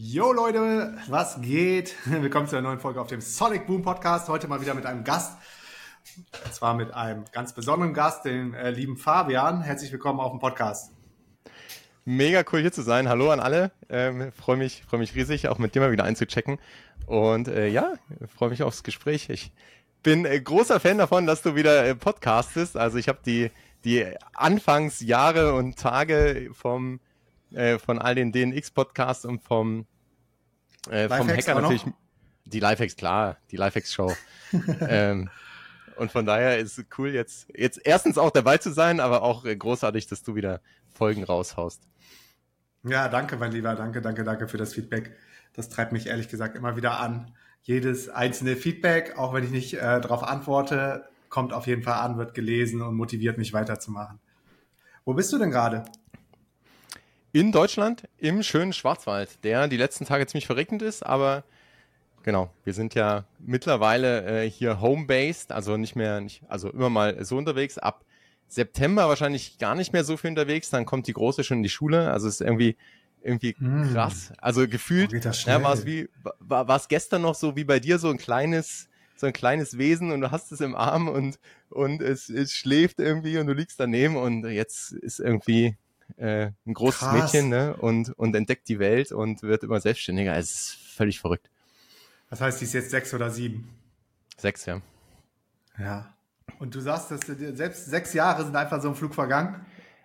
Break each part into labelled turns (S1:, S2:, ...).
S1: Yo Leute, was geht? Willkommen zu einer neuen Folge auf dem Sonic Boom Podcast. Heute mal wieder mit einem Gast. Und zwar mit einem ganz besonderen Gast, den äh, lieben Fabian. Herzlich willkommen auf dem Podcast.
S2: Mega cool hier zu sein. Hallo an alle. Ähm, freue mich, freue mich riesig, auch mit dir mal wieder einzuchecken. Und äh, ja, freue mich aufs Gespräch. Ich bin äh, großer Fan davon, dass du wieder äh, podcastest. Also ich habe die die Anfangsjahre und Tage vom äh, von all den DNX-Podcasts und vom, äh, vom Hacker natürlich. Die Lifehacks, klar, die Lifehacks-Show. ähm, und von daher ist es cool, jetzt, jetzt erstens auch dabei zu sein, aber auch äh, großartig, dass du wieder Folgen raushaust.
S1: Ja, danke, mein Lieber. Danke, danke, danke für das Feedback. Das treibt mich ehrlich gesagt immer wieder an. Jedes einzelne Feedback, auch wenn ich nicht äh, darauf antworte, kommt auf jeden Fall an, wird gelesen und motiviert mich weiterzumachen. Wo bist du denn gerade?
S2: In Deutschland im schönen Schwarzwald, der die letzten Tage ziemlich verregnet ist, aber genau, wir sind ja mittlerweile äh, hier home-based, also nicht mehr, nicht, also immer mal so unterwegs. Ab September wahrscheinlich gar nicht mehr so viel unterwegs, dann kommt die Große schon in die Schule, also es ist irgendwie irgendwie hm. krass. Also gefühlt, ja, war es wie, war es gestern noch so wie bei dir so ein kleines, so ein kleines Wesen und du hast es im Arm und, und es, es schläft irgendwie und du liegst daneben und jetzt ist irgendwie äh, ein großes Krass. Mädchen ne? und, und entdeckt die Welt und wird immer selbstständiger. Es ist völlig verrückt.
S1: Das heißt, die ist jetzt sechs oder sieben?
S2: Sechs, ja.
S1: Ja. Und du sagst, dass selbst sechs Jahre sind einfach so im Flug vergangen.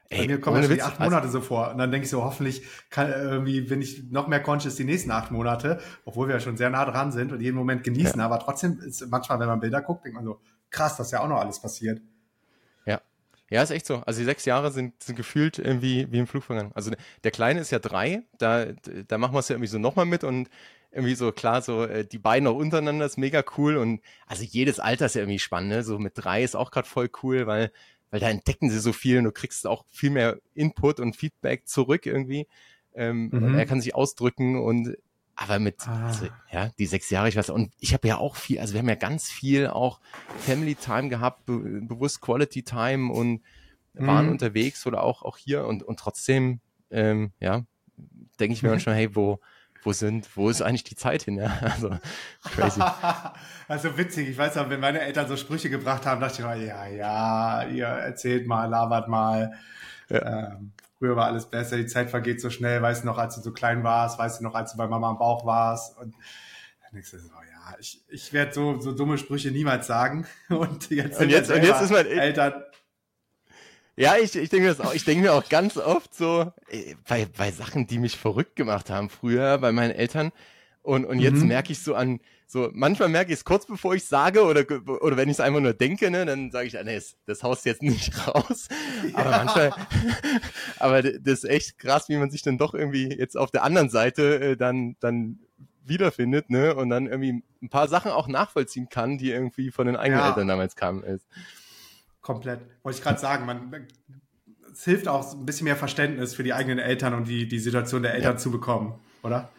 S1: Ey, Bei mir kommen schon die acht also Monate so vor. Und dann denke ich so, hoffentlich kann irgendwie, bin ich noch mehr conscious die nächsten acht Monate, obwohl wir ja schon sehr nah dran sind und jeden Moment genießen. Ja. Aber trotzdem ist manchmal, wenn man Bilder guckt, denkt man so, krass, dass ja auch noch alles passiert.
S2: Ja, ist echt so. Also die sechs Jahre sind, sind gefühlt irgendwie wie im Flug vergangen. Also der Kleine ist ja drei, da, da machen wir es ja irgendwie so nochmal mit und irgendwie so klar, so äh, die beiden auch untereinander ist mega cool und also jedes Alter ist ja irgendwie spannend, ne? So mit drei ist auch gerade voll cool, weil, weil da entdecken sie so viel und du kriegst auch viel mehr Input und Feedback zurück irgendwie. Ähm, mhm. Er kann sich ausdrücken und aber mit, ah. also, ja, die sechs Jahre, ich weiß, und ich habe ja auch viel, also wir haben ja ganz viel auch Family Time gehabt, be bewusst Quality Time und waren mhm. unterwegs oder auch, auch hier und, und trotzdem, ähm, ja, denke ich mir manchmal, hey, wo, wo sind, wo ist eigentlich die Zeit hin? Ja, also
S1: crazy. also witzig, ich weiß auch, wenn meine Eltern so Sprüche gebracht haben, dachte ich mal, ja, ja, ihr erzählt mal, labert mal. Ja. Ähm, früher war alles besser, die Zeit vergeht so schnell, weißt du noch, als du so klein warst, weißt du noch, als du bei Mama am Bauch warst und dann denkst du so, ja, ich, ich werde so, so dumme Sprüche niemals sagen und jetzt,
S2: und jetzt, und jetzt ist mein Eltern ja, ich, ich denke denke mir auch ganz oft so, äh, bei, bei Sachen, die mich verrückt gemacht haben früher bei meinen Eltern. Und, und jetzt mhm. merke ich so an, so, manchmal merke ich es kurz bevor ich sage oder, oder wenn ich es einfach nur denke, ne, dann sage ich, ah, nee, das, das haust jetzt nicht raus. Ja. Aber manchmal, aber das ist echt krass, wie man sich dann doch irgendwie jetzt auf der anderen Seite äh, dann, dann wiederfindet, ne, und dann irgendwie ein paar Sachen auch nachvollziehen kann, die irgendwie von den eigenen ja. Eltern damals kamen. Ist.
S1: Komplett. Wollte ich gerade sagen, man, es hilft auch ein bisschen mehr Verständnis für die eigenen Eltern und die, die Situation der Eltern ja. zu bekommen, oder?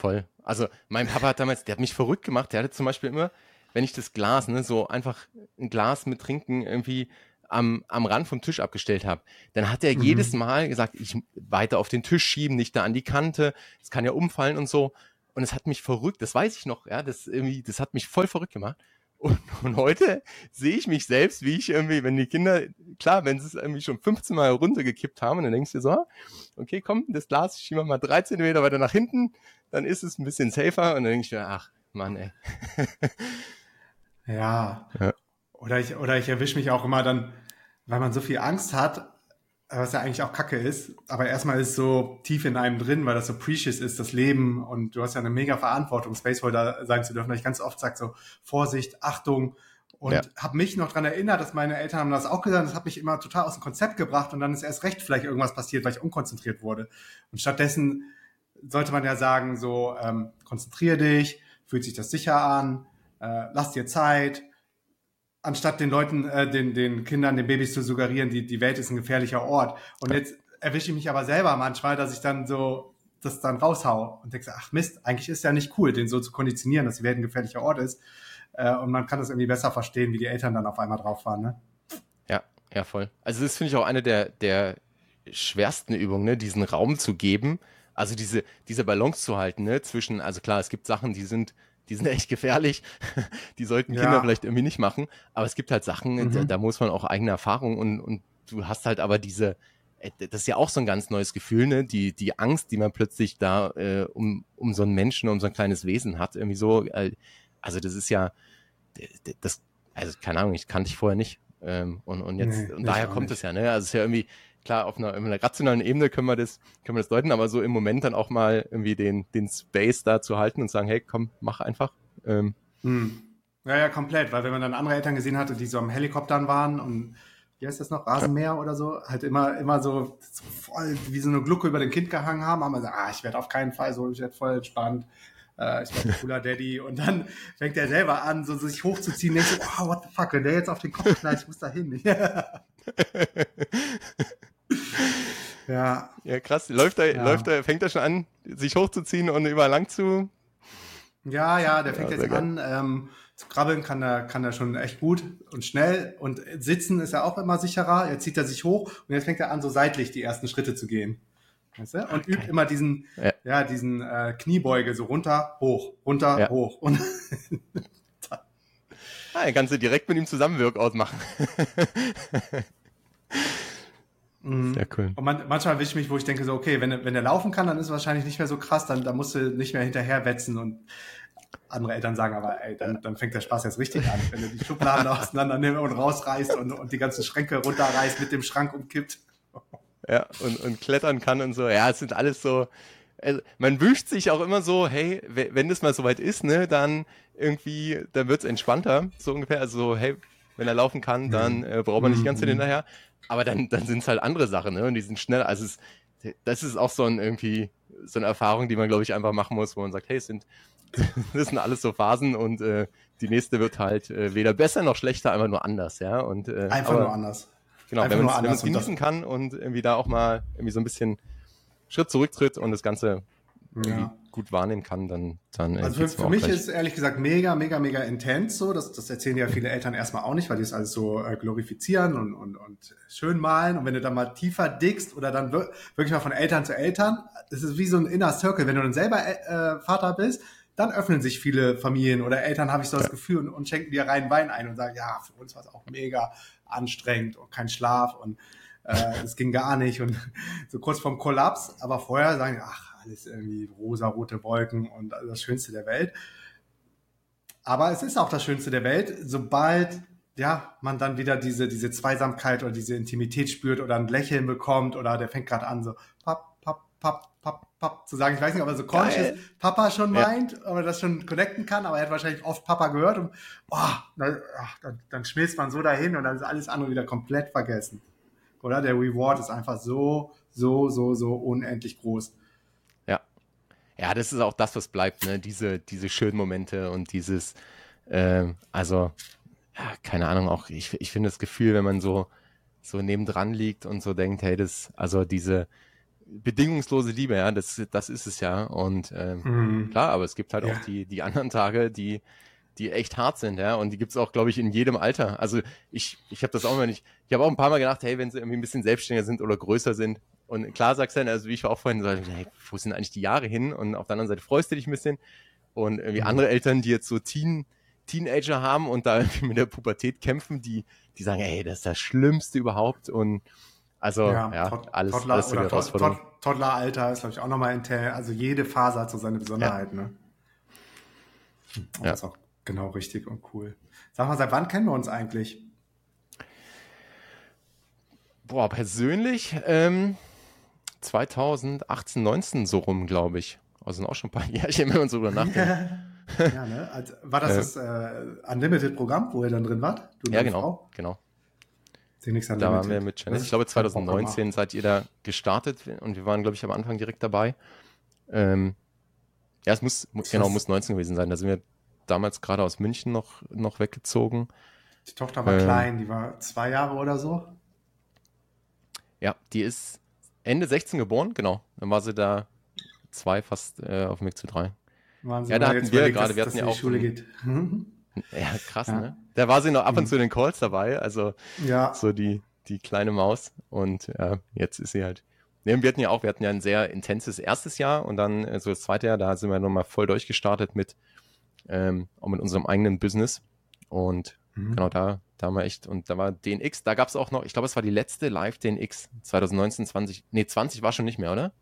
S2: Voll. Also mein Papa hat damals, der hat mich verrückt gemacht. Der hatte zum Beispiel immer, wenn ich das Glas, ne, so einfach ein Glas mit Trinken irgendwie am, am Rand vom Tisch abgestellt habe, dann hat er mhm. jedes Mal gesagt, ich weiter auf den Tisch schieben, nicht da an die Kante, es kann ja umfallen und so. Und es hat mich verrückt, das weiß ich noch, ja, das irgendwie, das hat mich voll verrückt gemacht. Und, und heute sehe ich mich selbst, wie ich irgendwie, wenn die Kinder, klar, wenn sie es irgendwie schon 15 Mal runtergekippt haben, dann denkst du so, okay, komm, das Glas schieben wir mal drei Zentimeter weiter nach hinten, dann ist es ein bisschen safer, und dann denke ich mir, ach, Mann, ey.
S1: ja. ja. Oder ich, oder ich erwische mich auch immer dann, weil man so viel Angst hat, was ja eigentlich auch Kacke ist, aber erstmal ist so tief in einem drin, weil das so precious ist, das Leben und du hast ja eine mega Verantwortung, Spaceholder sein zu dürfen, weil ich ganz oft sage so, Vorsicht, Achtung und ja. habe mich noch dran erinnert, dass meine Eltern haben das auch gesagt, das hat mich immer total aus dem Konzept gebracht und dann ist erst recht vielleicht irgendwas passiert, weil ich unkonzentriert wurde und stattdessen sollte man ja sagen so, ähm, konzentrier dich, fühlt sich das sicher an, äh, lass dir Zeit, anstatt den Leuten, äh, den, den Kindern, den Babys zu suggerieren, die, die Welt ist ein gefährlicher Ort. Und jetzt erwische ich mich aber selber manchmal, dass ich dann so das dann raushau und denke, ach Mist, eigentlich ist ja nicht cool, den so zu konditionieren, dass die Welt ein gefährlicher Ort ist. Äh, und man kann das irgendwie besser verstehen, wie die Eltern dann auf einmal drauf waren. Ne?
S2: Ja, ja, voll. Also das finde ich auch eine der, der schwersten Übungen, ne? diesen Raum zu geben Also diese, diese Balance zu halten, ne, zwischen, also klar, es gibt Sachen, die sind, die sind echt gefährlich. die sollten Kinder ja. vielleicht irgendwie nicht machen. Aber es gibt halt Sachen, mhm. da, da, muss man auch eigene Erfahrung und, und du hast halt aber diese, äh, das ist ja auch so ein ganz neues Gefühl, ne? Die, die Angst, die man plötzlich da äh, um, um so einen Menschen, um so ein kleines Wesen hat, irgendwie so. Äh, also das ist ja, das, also keine Ahnung, ich kannte ich vorher nicht. Ähm, und, und jetzt, nee, und daher kommt es ja, ne? Also es ist ja irgendwie, klar, auf einer, auf einer, rationalen Ebene können wir das, können wir das deuten, aber so im Moment dann auch mal irgendwie den, den Space da zu halten und sagen, hey, komm, mach einfach. Ähm,
S1: hm. Ja, ja, komplett, weil wenn man dann andere Eltern gesehen hatte, die so am Helikoptern waren und wie heißt das noch, Rasenmäher oder so, halt immer, immer so, so voll wie so eine Glucke über dem Kind gehangen haben, haben wir gesagt, ah, ich werde auf keinen Fall so, ich werde voll entspannt, äh, ich werde ein cooler Daddy und dann fängt er selber an, so sich hochzuziehen, denkt so, oh, what the fuck, wenn der jetzt auf den Kopf knallt, ich muss da hin.
S2: ja. Ja, krass, läuft er, ja. läuft er, fängt er schon an, sich hochzuziehen und überall lang zu?
S1: Ja, ja, der fängt ja, jetzt an, ähm, zu krabbeln kann er, kann er schon echt gut und schnell. Und sitzen ist er auch immer sicherer. Jetzt zieht er sich hoch und jetzt fängt er an, so seitlich die ersten Schritte zu gehen. Weißt du? Und okay. übt immer diesen, ja, ja diesen äh, Kniebeuge, so runter, hoch, runter, ja. hoch. Und
S2: ah, dann kannst du direkt mit ihm zusammen Workout machen.
S1: Mhm. Sehr cool. Und man, manchmal erwische ich mich, wo ich denke so, okay, wenn, wenn er laufen kann, dann ist es wahrscheinlich nicht mehr so krass, dann, dann musst du nicht mehr hinterher wetzen und andere Eltern sagen aber, ey, dann, dann fängt der Spaß jetzt richtig an, wenn du die Schubladen auseinander nimmst und rausreißt und, und die ganzen Schränke runterreißt, mit dem Schrank umkippt.
S2: Ja, und, und klettern kann und so. Ja, es sind alles so, also man wünscht sich auch immer so, hey, wenn das mal soweit ist, ne, dann irgendwie, dann wird's entspannter, so ungefähr. Also so, hey, wenn er laufen kann, dann äh, braucht man nicht ganz mhm. hinterher. Aber dann, dann sind's halt andere Sachen, ne? Und die sind schnell. Also es, das ist auch so ein irgendwie so eine Erfahrung, die man, glaube ich, einfach machen muss, wo man sagt, hey, es sind das sind alles so Phasen und äh, die nächste wird halt äh, weder besser noch schlechter, einfach nur anders, ja. Und, äh,
S1: einfach aber, nur anders.
S2: Genau, einfach wenn man es genießen kann und irgendwie da auch mal irgendwie so ein bisschen Schritt zurücktritt und das Ganze ja. Gut wahrnehmen kann, dann dann.
S1: Äh, also für, für mich ist ehrlich gesagt mega, mega, mega intens so. Das, das erzählen ja viele Eltern erstmal auch nicht, weil die es alles so äh, glorifizieren und, und, und schön malen. Und wenn du dann mal tiefer dickst oder dann wirklich mal von Eltern zu Eltern, das ist wie so ein Inner Circle. Wenn du dann selber äh, Vater bist, dann öffnen sich viele Familien oder Eltern, habe ich so das Gefühl, und, und schenken dir rein Wein ein und sagen, ja, für uns war es auch mega anstrengend und kein Schlaf und äh, es ging gar nicht und so kurz vorm Kollaps, aber vorher sagen, ach, alles irgendwie rosa-rote Wolken und das Schönste der Welt. Aber es ist auch das Schönste der Welt, sobald ja, man dann wieder diese, diese Zweisamkeit oder diese Intimität spürt oder ein Lächeln bekommt oder der fängt gerade an so, papp, papp, papp, papp, papp zu sagen. Ich weiß nicht, ob er so conscious Geil. Papa schon meint, ja. ob er das schon connecten kann, aber er hat wahrscheinlich oft Papa gehört und oh, dann, dann, dann schmilzt man so dahin und dann ist alles andere wieder komplett vergessen. Oder? Der Reward ist einfach so, so, so, so unendlich groß.
S2: Ja. Das ist auch das, was bleibt, ne? Diese, diese schönen Momente und dieses, ähm, also, ja, keine Ahnung, auch ich, ich finde das Gefühl, wenn man so, so nebendran liegt und so denkt, hey, das, also diese, bedingungslose Liebe, ja, das, das ist es ja. Und ähm, mhm. klar, aber es gibt halt ja. auch die, die anderen Tage, die, die echt hart sind, ja. Und die gibt's auch, glaube ich, in jedem Alter. Also ich, ich habe das auch immer nicht. Ich habe auch ein paar Mal gedacht, hey, wenn sie irgendwie ein bisschen selbstständiger sind oder größer sind. Und klar sagst du dann, also wie ich auch vorhin, so, hey, wo sind eigentlich die Jahre hin? Und auf der anderen Seite freust du dich ein bisschen. Und irgendwie mhm. andere Eltern, die jetzt so Teen, Teenager haben und da mit der Pubertät kämpfen, die, die sagen, hey, das ist das Schlimmste überhaupt. Und also ja, ja Tod alles, Toddler, alles
S1: oder Herausforderung. Tod Toddleralter ist, glaube ich, auch nochmal intern. Also jede Phase hat so seine Besonderheit, ja. ne? Und ja. Das ist auch genau richtig und cool. Sag mal, seit wann kennen wir uns eigentlich?
S2: Boah, persönlich ähm, 2018, 19 so rum, glaube ich. Also sind auch schon ein paar Jährchen, wenn man so drüber nachdenkt.
S1: ja, ne? Also, war das äh, das äh, Unlimited-Programm, wo ihr dann drin wart?
S2: ja, genau, Frau? genau. Da waren wir mit Janice. Ich glaube, 2019 seid ihr da gestartet und wir waren, glaube ich, am Anfang direkt dabei. Ähm, ja, es muss, muss genau, muss 19 gewesen sein. Da sind wir damals gerade aus München noch, noch weggezogen.
S1: Die Tochter war ähm, klein, die war zwei Jahre oder so.
S2: Ja, die ist Ende 16 geboren, genau. Dann war sie da zwei, fast äh, auf dem Weg zu drei. Wahnsinn, ja, da hatten wir gerade, wir hatten ja auch. Schule geht. Ja, krass, ja. ne? Da war sie noch ab und mhm. zu in den Calls dabei, also ja. so die, die kleine Maus. Und ja, jetzt ist sie halt Nee, wir hatten ja auch, wir hatten ja ein sehr intenses erstes Jahr und dann äh, so das zweite Jahr, da sind wir nochmal voll durchgestartet mit, ähm, auch mit unserem eigenen Business. Und mhm. genau da, da haben wir echt, und da war DNX, da gab es auch noch, ich glaube, es war die letzte Live DNX 2019, 20, nee, 20 war schon nicht mehr, oder?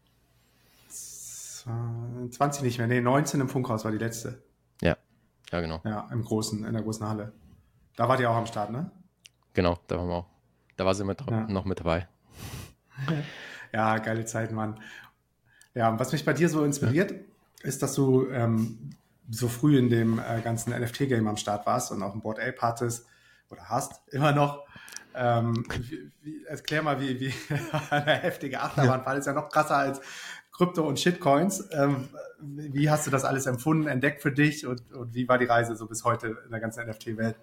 S1: 20 nicht mehr, nee, 19 im Funkhaus war die letzte.
S2: Ja, ja, genau.
S1: Ja, im großen, in der großen Halle. Da wart ihr auch am Start, ne?
S2: Genau, da waren wir auch. Da war sie mit, ja. noch mit dabei.
S1: ja, geile Zeit, Mann. Ja, was mich bei dir so inspiriert, ja. ist, dass du ähm, so früh in dem äh, ganzen NFT-Game am Start warst und auch ein Board Ape hattest oder hast, immer noch. Ähm, wie, wie, erklär mal, wie, wie eine heftige Achterbahnfall ja. ist ja noch krasser als Krypto und Shitcoins. Ähm, wie hast du das alles empfunden, entdeckt für dich und, und wie war die Reise so bis heute in der ganzen NFT-Welt?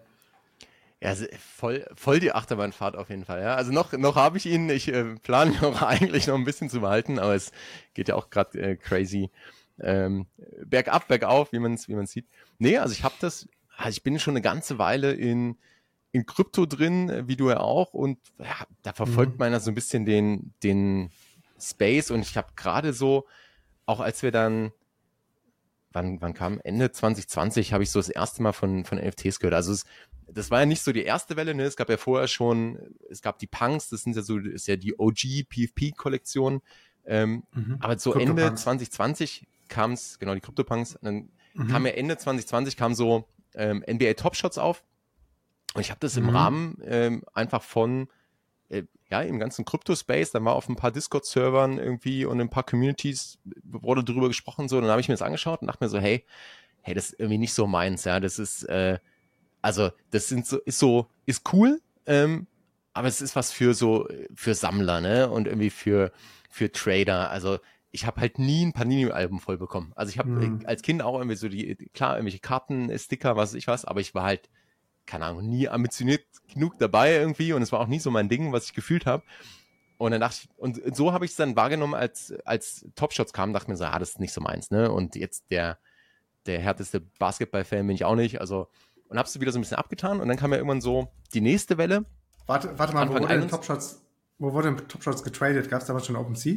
S2: Ja, voll, voll die Achterbahnfahrt auf jeden Fall. Ja. Also noch, noch habe ich ihn. Ich äh, plane ihn auch eigentlich noch ein bisschen zu behalten, aber es geht ja auch gerade äh, crazy ähm, bergab, bergauf, wie man es wie sieht. Nee, also ich habe das, also ich bin schon eine ganze Weile in, in Krypto drin, wie du ja auch, und ja, da verfolgt mhm. man ja so ein bisschen den, den Space und ich habe gerade so, auch als wir dann wann, wann kam Ende 2020 habe ich so das erste Mal von, von NFTs gehört. Also es, das war ja nicht so die erste Welle, ne? Es gab ja vorher schon, es gab die Punks, das sind ja so, ist ja die OG PFP-Kollektion. Ähm, mhm. Aber so Ende 2020 kam es, genau, die Crypto-Punks, dann mhm. kam ja Ende 2020 kam so ähm, NBA Top Shots auf. Und ich habe das im mhm. Rahmen ähm, einfach von äh, ja, im ganzen Crypto-Space, da war auf ein paar Discord-Servern irgendwie und ein paar Communities wurde darüber gesprochen, so, dann habe ich mir das angeschaut und dachte mir so, hey, hey, das ist irgendwie nicht so meins, ja, das ist, äh, also, das sind so, ist so, ist cool, ähm, aber es ist was für so, für Sammler, ne, und irgendwie für, für Trader, also, ich habe halt nie ein Panini-Album voll bekommen. Also ich habe mhm. als Kind auch irgendwie so die, klar, irgendwelche Karten, Sticker, was weiß ich was, aber ich war halt keine Ahnung, nie ambitioniert genug dabei irgendwie und es war auch nie so mein Ding, was ich gefühlt habe. Und dann dachte ich, und so habe ich es dann wahrgenommen, als, als Top Shots kamen, dachte ich mir so, ah, das ist nicht so meins, ne? Und jetzt der, der härteste Basketball-Fan bin ich auch nicht. Also, und hab's wieder so ein bisschen abgetan und dann kam ja irgendwann so die nächste Welle.
S1: Warte, warte mal, Anfang wo wurde denn Top Shots, wo wurde Top Shots getradet? Gab es damals schon OpenSea?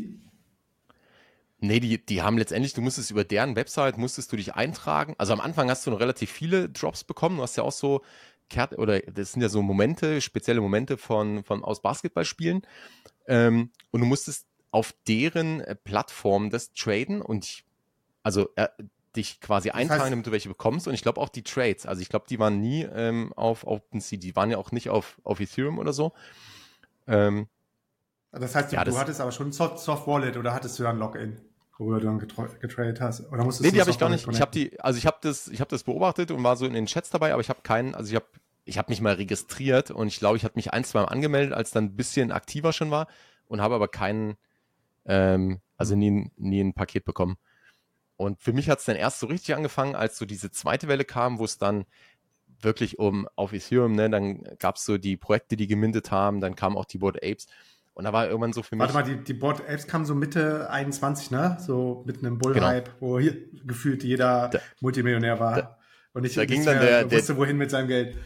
S2: Nee, die, die haben letztendlich, du musstest über deren Website, musstest du dich eintragen. Also am Anfang hast du noch relativ viele Drops bekommen. Du hast ja auch so kehrt, oder das sind ja so Momente, spezielle Momente von, von aus Basketballspielen. Ähm, und du musstest auf deren äh, Plattform das traden und ich, also äh, dich quasi eintragen, heißt, damit du welche bekommst. Und ich glaube auch die Trades, also ich glaube, die waren nie ähm, auf OpenSea, die waren ja auch nicht auf, auf Ethereum oder so. Ähm,
S1: das heißt, du, ja, das, du hattest aber schon ein Soft, Soft Wallet oder hattest du dann Login? Worüber du dann getradet hast? Oder
S2: musstest nee, die habe ich gar nicht. Ich habe die, also ich habe das, ich habe das beobachtet und war so in den Chats dabei, aber ich habe keinen, also ich habe, ich habe mich mal registriert und ich glaube, ich hatte mich ein, zwei Mal angemeldet, als dann ein bisschen aktiver schon war und habe aber keinen, ähm, also nie, nie ein Paket bekommen. Und für mich hat es dann erst so richtig angefangen, als so diese zweite Welle kam, wo es dann wirklich um auf Ethereum, ne, dann gab es so die Projekte, die gemintet haben, dann kamen auch die Board Apes und da war irgendwann so für
S1: mich. Warte mal, die, die Board Apes kamen so Mitte 21, ne? So mitten im Bullhype, genau. wo hier gefühlt jeder da, Multimillionär war. Da, und ich
S2: da ging dann der,
S1: wusste, der, wohin mit seinem Geld.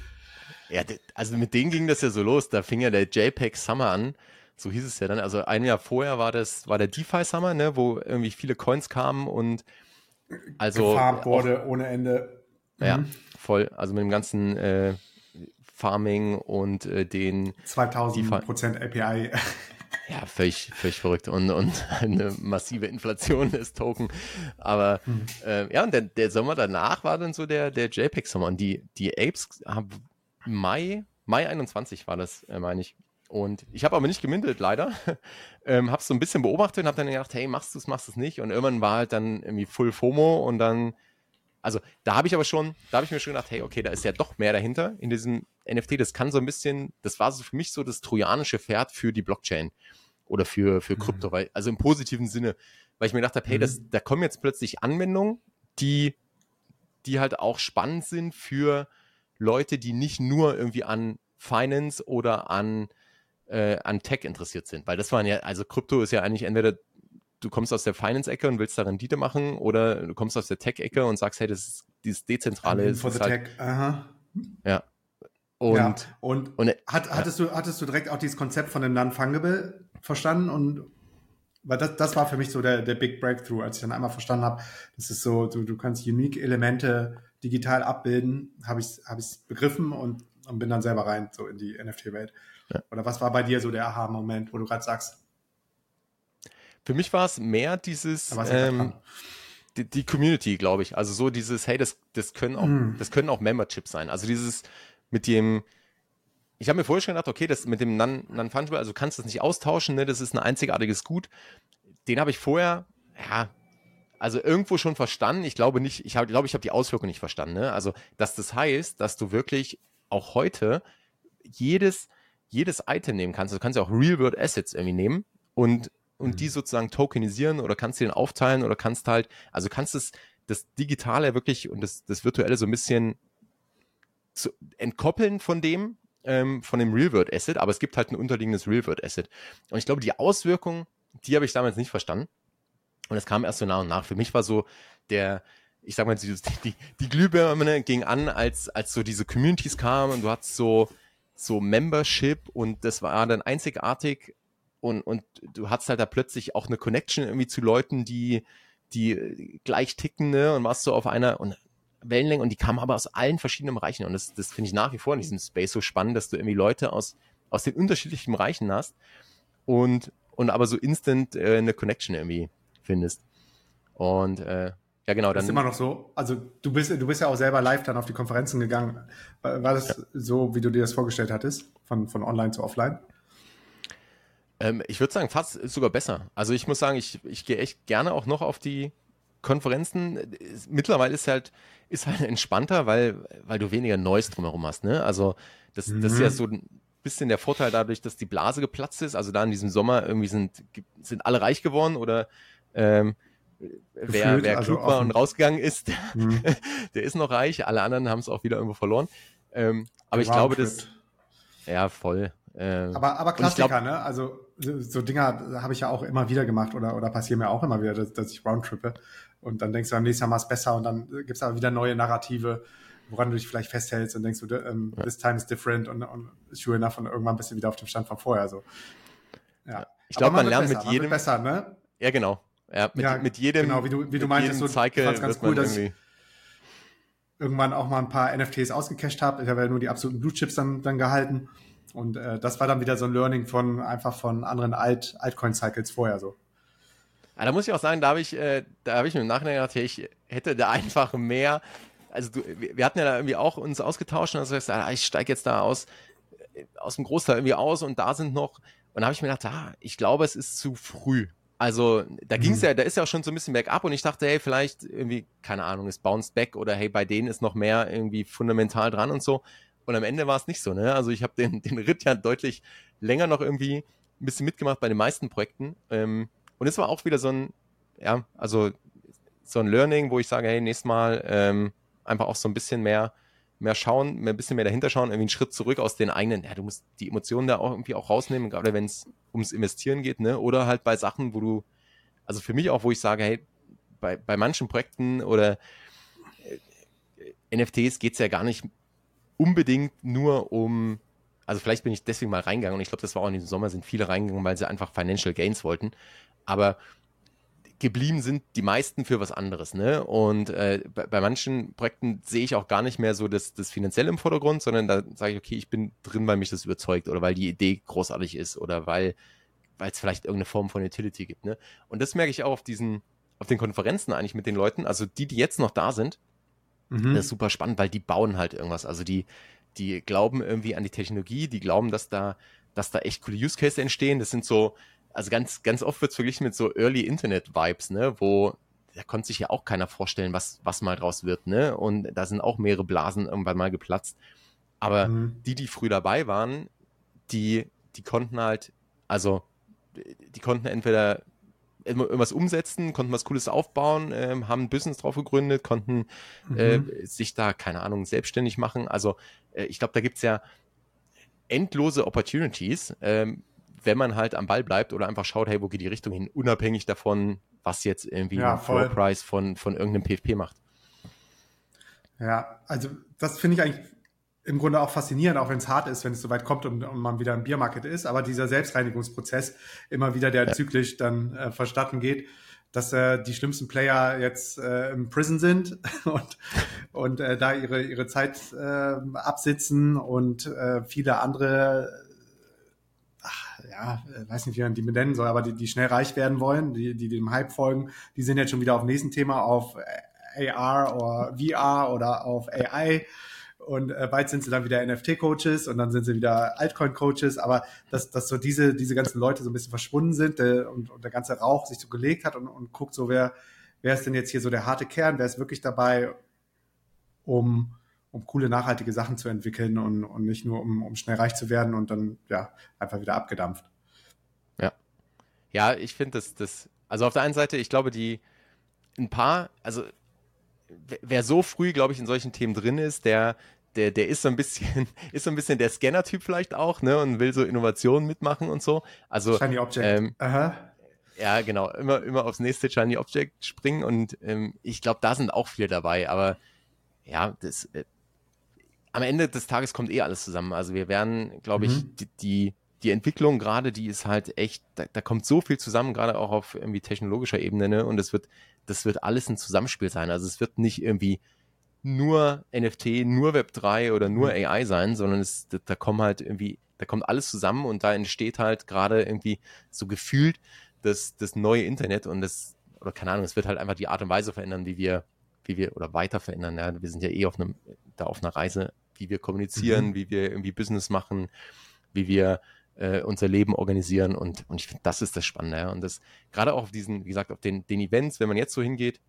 S2: Ja, also mit denen ging das ja so los. Da fing ja der JPEG Summer an. So hieß es ja dann. Also ein Jahr vorher war das, war der DeFi Summer, ne, wo irgendwie viele Coins kamen und also.
S1: Gefarmt wurde ohne Ende.
S2: Ja, mhm. voll. Also mit dem ganzen äh, Farming und äh, den
S1: 2000 Prozent API.
S2: Ja, völlig, völlig verrückt und, und eine massive Inflation des Token. Aber hm. äh, ja, und der, der Sommer danach war dann so der, der JPEG-Sommer. Und die, die Apes haben Mai, Mai 21 war das, äh, meine ich. Und ich habe aber nicht gemindelt, leider. ähm, habe so ein bisschen beobachtet und habe dann gedacht, hey, machst du es, machst du es nicht. Und irgendwann war halt dann irgendwie Full FOMO und dann also da habe ich aber schon, da habe ich mir schon gedacht, hey, okay, da ist ja doch mehr dahinter in diesem NFT. Das kann so ein bisschen, das war so für mich so das trojanische Pferd für die Blockchain oder für, für Krypto, mhm. weil, also im positiven Sinne, weil ich mir gedacht habe, hey, das, mhm. da kommen jetzt plötzlich Anwendungen, die, die halt auch spannend sind für Leute, die nicht nur irgendwie an Finance oder an, äh, an Tech interessiert sind. Weil das waren ja, also Krypto ist ja eigentlich entweder du kommst aus der Finance-Ecke und willst da Rendite machen oder du kommst aus der Tech-Ecke und sagst, hey, das ist dieses Dezentrale.
S1: Ist For the halt, Tech, aha.
S2: Ja.
S1: Und, ja. und, und hat, hattest, ja. du, hattest du direkt auch dieses Konzept von dem Non-Fungible verstanden und weil das, das war für mich so der, der Big Breakthrough, als ich dann einmal verstanden habe, das ist so, du, du kannst Unique-Elemente digital abbilden, habe ich es hab ich's begriffen und, und bin dann selber rein so in die NFT-Welt. Ja. Oder was war bei dir so der Aha-Moment, wo du gerade sagst?
S2: Für mich war es mehr dieses ähm, die, die, Community, glaube ich. Also so dieses, hey, das, das können auch, mm. das können auch Memberships sein. Also dieses mit dem, ich habe mir vorher schon gedacht, okay, das mit dem Non-Fungible, also kannst du das nicht austauschen, ne? das ist ein einzigartiges Gut. Den habe ich vorher, ja, also irgendwo schon verstanden. Ich glaube nicht, ich habe, glaube, ich habe die Auswirkung nicht verstanden. Ne? Also, dass das heißt, dass du wirklich auch heute jedes, jedes Item nehmen kannst. Du kannst ja auch Real-World Assets irgendwie nehmen und, und die mhm. sozusagen tokenisieren oder kannst den aufteilen oder kannst halt, also kannst es, das Digitale wirklich und das, das Virtuelle so ein bisschen zu, entkoppeln von dem, ähm, von dem Real-World-Asset, aber es gibt halt ein unterliegendes Real-World-Asset. Und ich glaube, die Auswirkungen, die habe ich damals nicht verstanden. Und es kam erst so nach und nach. Für mich war so der, ich sag mal, die, die, die Glühbirne ging an, als, als so diese Communities kamen und du hattest so, so Membership und das war dann einzigartig und, und du hattest halt da plötzlich auch eine Connection irgendwie zu Leuten, die, die gleich ticken, ne, und warst so auf einer und Wellenlänge und die kamen aber aus allen verschiedenen Bereichen und das, das finde ich nach wie vor in diesem Space so spannend, dass du irgendwie Leute aus, aus den unterschiedlichen Bereichen hast und, und aber so instant äh, eine Connection irgendwie findest. Und äh, ja, genau. Dann,
S1: das ist immer noch so. Also du bist, du bist ja auch selber live dann auf die Konferenzen gegangen. War, war das ja. so, wie du dir das vorgestellt hattest, von, von online zu offline?
S2: Ähm, ich würde sagen, fast sogar besser. Also ich muss sagen, ich, ich gehe echt gerne auch noch auf die Konferenzen. Mittlerweile ist halt, ist halt entspannter, weil, weil du weniger Neues drumherum hast. Ne? Also das, mhm. das ist ja mhm. so ein bisschen der Vorteil dadurch, dass die Blase geplatzt ist. Also da in diesem Sommer irgendwie sind, sind alle reich geworden oder ähm, wer, wer also klug war und rausgegangen ist, mhm. der ist noch reich. Alle anderen haben es auch wieder irgendwo verloren. Ähm, aber ich glaube, das. Ja, voll.
S1: Ähm, aber, aber Klassiker, glaub, ne? Also so Dinger habe ich ja auch immer wieder gemacht oder, oder passieren mir auch immer wieder, dass, dass ich roundtrippe. Und dann denkst du, beim nächsten Mal machst besser und dann gibt es aber wieder neue Narrative, woran du dich vielleicht festhältst und denkst du, ähm, this time is different und, und sure enough und irgendwann bist du wieder auf dem Stand von vorher. So.
S2: Ja. Ich glaube, man, man lernt besser, mit jedem.
S1: besser, ne?
S2: Ja, genau. Ja, mit, ja, mit jedem.
S1: Genau, wie du, wie du meintest, so,
S2: Cycle
S1: ich ganz cool, dass ich irgendwann auch mal ein paar NFTs ausgecached habe. Ich habe ja nur die absoluten Blue Chips dann, dann gehalten. Und äh, das war dann wieder so ein Learning von einfach von anderen Alt, Altcoin-Cycles vorher so.
S2: Ja, da muss ich auch sagen, da habe ich, äh, da habe ich mir im Nachhinein gedacht, ich hätte da einfach mehr. Also du, wir hatten ja da irgendwie auch uns ausgetauscht und dann sagst ah, ich steige jetzt da aus, äh, aus dem Großteil irgendwie aus und da sind noch. Und da habe ich mir gedacht, ah, ich glaube, es ist zu früh. Also da ging es mhm. ja, da ist ja auch schon so ein bisschen bergab und ich dachte, hey, vielleicht irgendwie, keine Ahnung, es bounced back oder hey, bei denen ist noch mehr irgendwie fundamental dran und so. Und am Ende war es nicht so, ne? Also ich habe den, den Ritt ja deutlich länger noch irgendwie ein bisschen mitgemacht bei den meisten Projekten. Ähm, und es war auch wieder so ein, ja, also so ein Learning, wo ich sage, hey, nächstes Mal ähm, einfach auch so ein bisschen mehr, mehr schauen, ein bisschen mehr dahinter schauen, irgendwie einen Schritt zurück aus den eigenen, ja, du musst die Emotionen da auch irgendwie auch rausnehmen, gerade wenn es ums Investieren geht, ne? Oder halt bei Sachen, wo du, also für mich auch, wo ich sage, hey, bei, bei manchen Projekten oder äh, NFTs geht es ja gar nicht unbedingt nur um, also vielleicht bin ich deswegen mal reingegangen und ich glaube, das war auch in diesem Sommer, sind viele reingegangen, weil sie einfach Financial Gains wollten. Aber geblieben sind die meisten für was anderes. Ne? Und äh, bei, bei, manchen Projekten sehe ich auch gar nicht mehr so das, das Finanzielle im Vordergrund, sondern da sage ich, okay, ich bin drin, weil mich das überzeugt oder weil die Idee großartig ist oder weil es vielleicht irgendeine Form von Utility gibt. Ne? Und das merke ich auch auf diesen, auf den Konferenzen eigentlich mit den Leuten. Also die, die jetzt noch da sind, mhm. das ist super spannend, weil die bauen halt irgendwas. Also die, die glauben irgendwie an die Technologie, die glauben, dass da, dass da echt coole Use Cases entstehen. Das sind so, also ganz, ganz oft wird es verglichen mit so Early Internet Vibes, ne, wo da konnte sich ja auch keiner vorstellen, was, was mal draus wird, ne? Und da sind auch mehrere Blasen irgendwann mal geplatzt. Aber mhm. die, die früh dabei waren, die, die konnten halt, also die konnten entweder irgendwas umsetzen, konnten was Cooles aufbauen, äh, haben ein Business drauf gegründet, konnten mhm. äh, sich da, keine Ahnung, selbstständig machen. Also äh, ich glaube, da gibt es ja endlose Opportunities. Ähm, wenn man halt am Ball bleibt oder einfach schaut, hey, wo geht die Richtung hin, unabhängig davon, was jetzt irgendwie ja, ein Price von, von irgendeinem PFP macht.
S1: Ja, also das finde ich eigentlich im Grunde auch faszinierend, auch wenn es hart ist, wenn es soweit kommt und, und, man wieder im Biermarket ist. Aber dieser Selbstreinigungsprozess immer wieder, der ja. zyklisch dann äh, verstatten geht, dass äh, die schlimmsten Player jetzt äh, im Prison sind und, und äh, da ihre, ihre Zeit äh, absitzen und äh, viele andere, ach, ja, weiß nicht, wie man die benennen soll, aber die, die schnell reich werden wollen, die, die dem Hype folgen, die sind jetzt schon wieder auf dem nächsten Thema, auf AR oder VR oder auf AI und äh, bald sind sie dann wieder NFT-Coaches und dann sind sie wieder Altcoin-Coaches, aber dass, dass so diese, diese ganzen Leute so ein bisschen verschwunden sind äh, und, und der ganze Rauch sich so gelegt hat und, und guckt so, wer, wer ist denn jetzt hier so der harte Kern, wer ist wirklich dabei, um, um coole, nachhaltige Sachen zu entwickeln und, und nicht nur um, um schnell reich zu werden und dann ja einfach wieder abgedampft.
S2: Ja. Ja, ich finde das, das, also auf der einen Seite, ich glaube, die ein paar, also wer so früh, glaube ich, in solchen Themen drin ist, der, der, der ist so ein bisschen, ist so ein bisschen der Scanner-Typ vielleicht auch, ne, und will so Innovationen mitmachen und so. Also,
S1: Shiny Object. Ähm, Aha.
S2: Ja, genau, immer, immer aufs nächste Shiny Object springen und ähm, ich glaube, da sind auch viele dabei, aber ja, das, äh, am Ende des Tages kommt eh alles zusammen. Also wir werden, glaube ich, mhm. die, die, die Entwicklung gerade, die ist halt echt, da, da kommt so viel zusammen, gerade auch auf irgendwie technologischer Ebene, ne? Und es wird, das wird alles ein Zusammenspiel sein. Also es wird nicht irgendwie nur NFT, nur Web3 oder nur mhm. AI sein, sondern es, da kommen halt irgendwie, da kommt alles zusammen und da entsteht halt gerade irgendwie so gefühlt das, das neue Internet und das, oder keine Ahnung, es wird halt einfach die Art und Weise verändern, wie wir, wie wir, oder weiter verändern. Ja, wir sind ja eh auf einem, da auf einer Reise, wie wir kommunizieren, mhm. wie wir irgendwie Business machen, wie wir äh, unser Leben organisieren und, und ich finde, das ist das Spannende. Ja? Und das, gerade auch auf diesen, wie gesagt, auf den, den Events, wenn man jetzt so hingeht,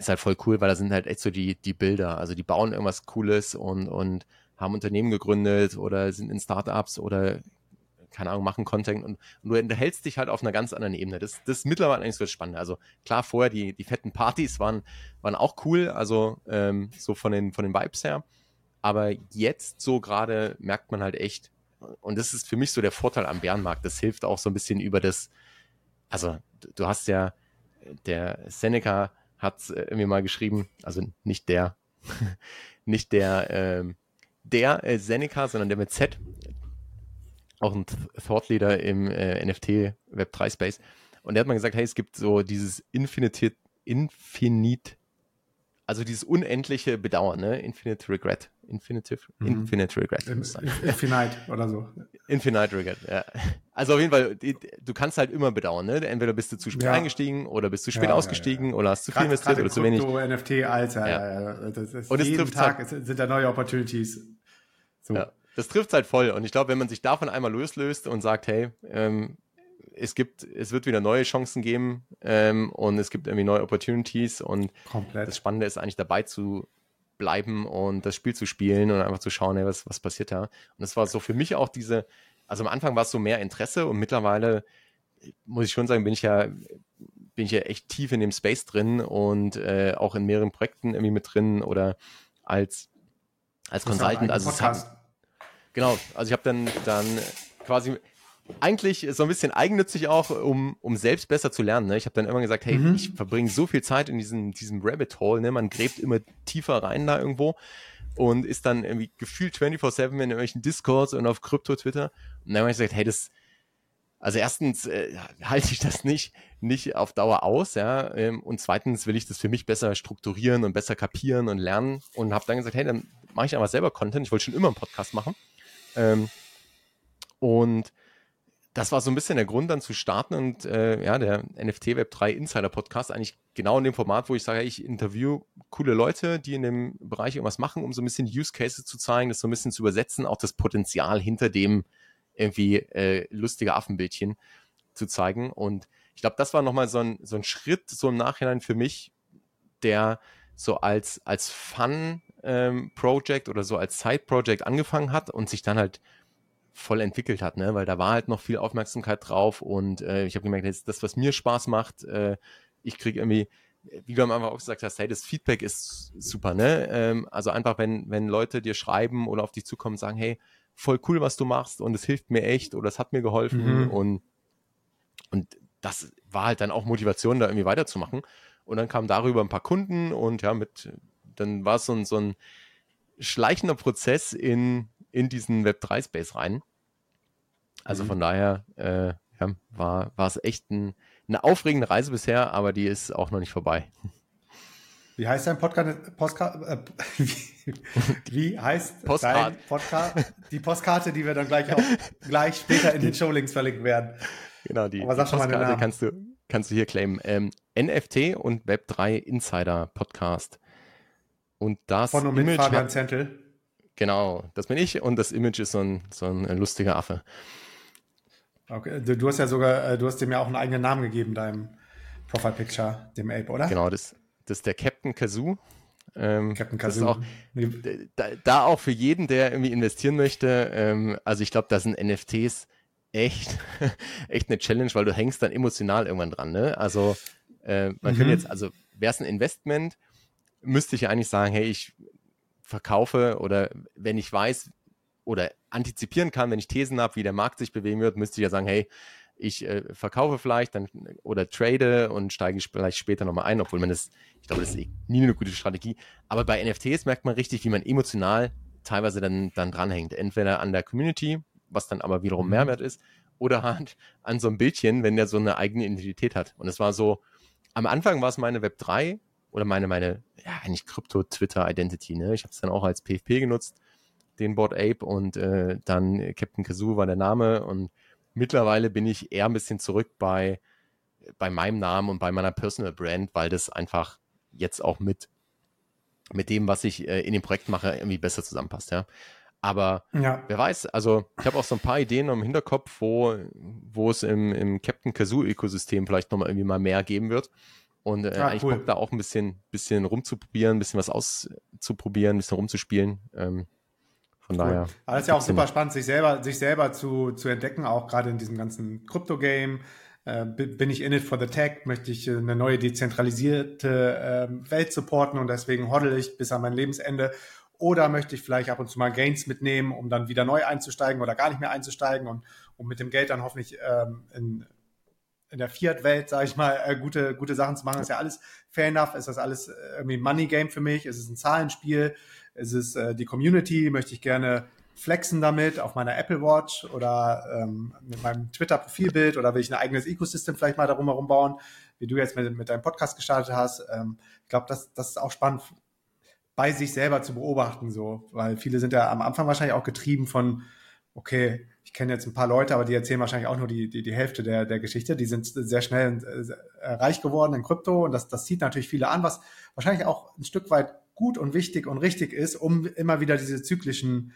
S2: ist halt voll cool, weil da sind halt echt so die, die Bilder. Also die bauen irgendwas Cooles und, und haben Unternehmen gegründet oder sind in Startups oder keine Ahnung, machen Content und, und, du unterhältst dich halt auf einer ganz anderen Ebene. Das, das ist mittlerweile eigentlich so spannend. Also klar, vorher die, die fetten Partys waren, waren auch cool, also ähm, so von den, von den Vibes her. Aber jetzt so gerade merkt man halt echt, und das ist für mich so der Vorteil am Bärenmarkt. Das hilft auch so ein bisschen über das, also du hast ja, der Seneca hat äh, mir mal geschrieben, also nicht der, nicht der, ähm, der äh, Seneca, sondern der mit Z, auch ein Thought Leader im äh, NFT Web 3 Space. Und der hat mal gesagt, hey, es gibt so dieses Infinite, Infinite also dieses unendliche Bedauern, ne? Infinite Regret. Infinitive, mhm. Infinite Regret.
S1: Infinite oder so.
S2: Infinite Regret, ja. Also auf jeden Fall, du kannst halt immer bedauern, ne? Entweder bist du zu spät ja. eingestiegen oder bist du spät ja, ausgestiegen ja, oder hast zu viel investiert oder zu wenig.
S1: NFT, Alter, ja. Das ist und jeden Tag halt, sind da neue Opportunities.
S2: So. Ja, das trifft halt voll. Und ich glaube, wenn man sich davon einmal loslöst und sagt, hey, ähm, es gibt, es wird wieder neue Chancen geben ähm, und es gibt irgendwie neue Opportunities und Komplett. das Spannende ist eigentlich dabei zu bleiben und das Spiel zu spielen und einfach zu schauen, hey, was, was passiert da. Und das war so für mich auch diese, also am Anfang war es so mehr Interesse und mittlerweile muss ich schon sagen, bin ich ja, bin ich ja echt tief in dem Space drin und äh, auch in mehreren Projekten irgendwie mit drin oder als, als Consultant. Also hat, genau, also ich habe dann, dann quasi eigentlich so ein bisschen eigennützig auch, um, um selbst besser zu lernen. Ne? Ich habe dann immer gesagt, hey, mhm. ich verbringe so viel Zeit in diesem, diesem Rabbit Hole, ne? man gräbt immer tiefer rein da irgendwo und ist dann irgendwie gefühlt 24-7 in irgendwelchen Discords und auf Krypto-Twitter. Und dann habe ich gesagt, hey, das, also erstens äh, halte ich das nicht, nicht auf Dauer aus, ja, ähm, und zweitens will ich das für mich besser strukturieren und besser kapieren und lernen und habe dann gesagt, hey, dann mache ich einfach selber Content. Ich wollte schon immer einen Podcast machen. Ähm, und das war so ein bisschen der Grund, dann zu starten und äh, ja, der NFT Web 3 Insider Podcast eigentlich genau in dem Format, wo ich sage, ich interview coole Leute, die in dem Bereich irgendwas machen, um so ein bisschen Use Cases zu zeigen, das so ein bisschen zu übersetzen, auch das Potenzial hinter dem irgendwie äh, lustige Affenbildchen zu zeigen. Und ich glaube, das war nochmal so ein, so ein Schritt, so im Nachhinein für mich, der so als, als Fun-Project ähm, oder so als Side-Project angefangen hat und sich dann halt voll entwickelt hat, ne? weil da war halt noch viel Aufmerksamkeit drauf und äh, ich habe gemerkt, das, das, was mir Spaß macht, äh, ich kriege irgendwie, wie du am Anfang auch gesagt hast, hey, das Feedback ist super, ne? Ähm, also einfach, wenn, wenn Leute dir schreiben oder auf dich zukommen und sagen, hey, voll cool, was du machst und es hilft mir echt oder es hat mir geholfen mhm. und, und das war halt dann auch Motivation, da irgendwie weiterzumachen. Und dann kamen darüber ein paar Kunden und ja, mit, dann war es so ein, so ein schleichender Prozess in, in diesen Web3-Space rein. Also mhm. von daher äh, ja, war, war es echt ein, eine aufregende Reise bisher, aber die ist auch noch nicht vorbei.
S1: Wie heißt dein Podcast? Postka äh, wie, wie, heißt
S2: Postcard. dein
S1: Podcast? Die Postkarte, die wir dann gleich auch gleich später in den Showlinks verlinken werden.
S2: Genau, die, Aber sag die Postkarte kannst du, kannst du hier claimen. Ähm, NFT und Web3 Insider Podcast. Und das
S1: Von und mit Image Fabian Zentel.
S2: Genau, das bin ich und das Image ist so ein, so ein lustiger Affe.
S1: Okay, du, du hast ja sogar, äh, du hast dem ja auch einen eigenen Namen gegeben, deinem Profile Picture, dem Ape, oder?
S2: Genau, das, das ist der Captain Kazoo.
S1: Ähm, Captain Kazoo.
S2: Auch, da, da, auch für jeden, der irgendwie investieren möchte, ähm, also ich glaube, da sind NFTs echt, echt eine Challenge, weil du hängst dann emotional irgendwann dran. Ne? Also äh, man mhm. könnte jetzt, also wäre es ein Investment, müsste ich ja eigentlich sagen, hey, ich verkaufe oder wenn ich weiß oder antizipieren kann, wenn ich Thesen habe, wie der Markt sich bewegen wird, müsste ich ja sagen, hey, ich äh, verkaufe vielleicht dann oder trade und steige vielleicht später nochmal ein, obwohl man das, ich glaube, das ist nie eine gute Strategie. Aber bei NFTs merkt man richtig, wie man emotional teilweise dann, dann dranhängt. Entweder an der Community, was dann aber wiederum mhm. Mehrwert ist, oder halt an so einem Bildchen, wenn der so eine eigene Identität hat. Und es war so, am Anfang war es meine Web 3 oder meine, meine, ja, eigentlich Krypto-Twitter-Identity, ne? Ich habe es dann auch als PFP genutzt, den Board Ape und äh, dann Captain Kazoo war der Name und mittlerweile bin ich eher ein bisschen zurück bei, bei meinem Namen und bei meiner Personal Brand, weil das einfach jetzt auch mit, mit dem, was ich äh, in dem Projekt mache, irgendwie besser zusammenpasst, ja. Aber ja. wer weiß, also ich habe auch so ein paar Ideen im Hinterkopf, wo, wo es im, im Captain Kazoo-Ökosystem vielleicht nochmal irgendwie mal mehr geben wird. Und äh, ah, ich cool. Bock da auch ein bisschen, bisschen rumzuprobieren, ein bisschen was auszuprobieren, ein bisschen rumzuspielen. Ähm, von cool. daher.
S1: Aber das ist ja auch super spannend, sich selber, sich selber zu, zu entdecken, auch gerade in diesem ganzen Krypto-Game. Äh, bin ich in it for the tech? Möchte ich eine neue dezentralisierte äh, Welt supporten und deswegen hoddle ich bis an mein Lebensende? Oder möchte ich vielleicht ab und zu mal Gains mitnehmen, um dann wieder neu einzusteigen oder gar nicht mehr einzusteigen und um mit dem Geld dann hoffentlich ähm, in, in der Fiat-Welt, sage ich mal, äh, gute, gute Sachen zu machen. Ist ja alles fair enough. Ist das alles äh, irgendwie ein Money-Game für mich? Ist es ein Zahlenspiel? Ist es äh, die Community? Möchte ich gerne flexen damit auf meiner Apple Watch oder ähm, mit meinem Twitter-Profilbild oder will ich ein eigenes Ecosystem vielleicht mal darum herum bauen, wie du jetzt mit, mit deinem Podcast gestartet hast. Ähm, ich glaube, das, das ist auch spannend bei sich selber zu beobachten, so, weil viele sind ja am Anfang wahrscheinlich auch getrieben von, okay, ich kenne jetzt ein paar Leute, aber die erzählen wahrscheinlich auch nur die, die, die Hälfte der, der Geschichte. Die sind sehr schnell äh, reich geworden in Krypto und das, das zieht natürlich viele an, was wahrscheinlich auch ein Stück weit gut und wichtig und richtig ist, um immer wieder diese zyklischen,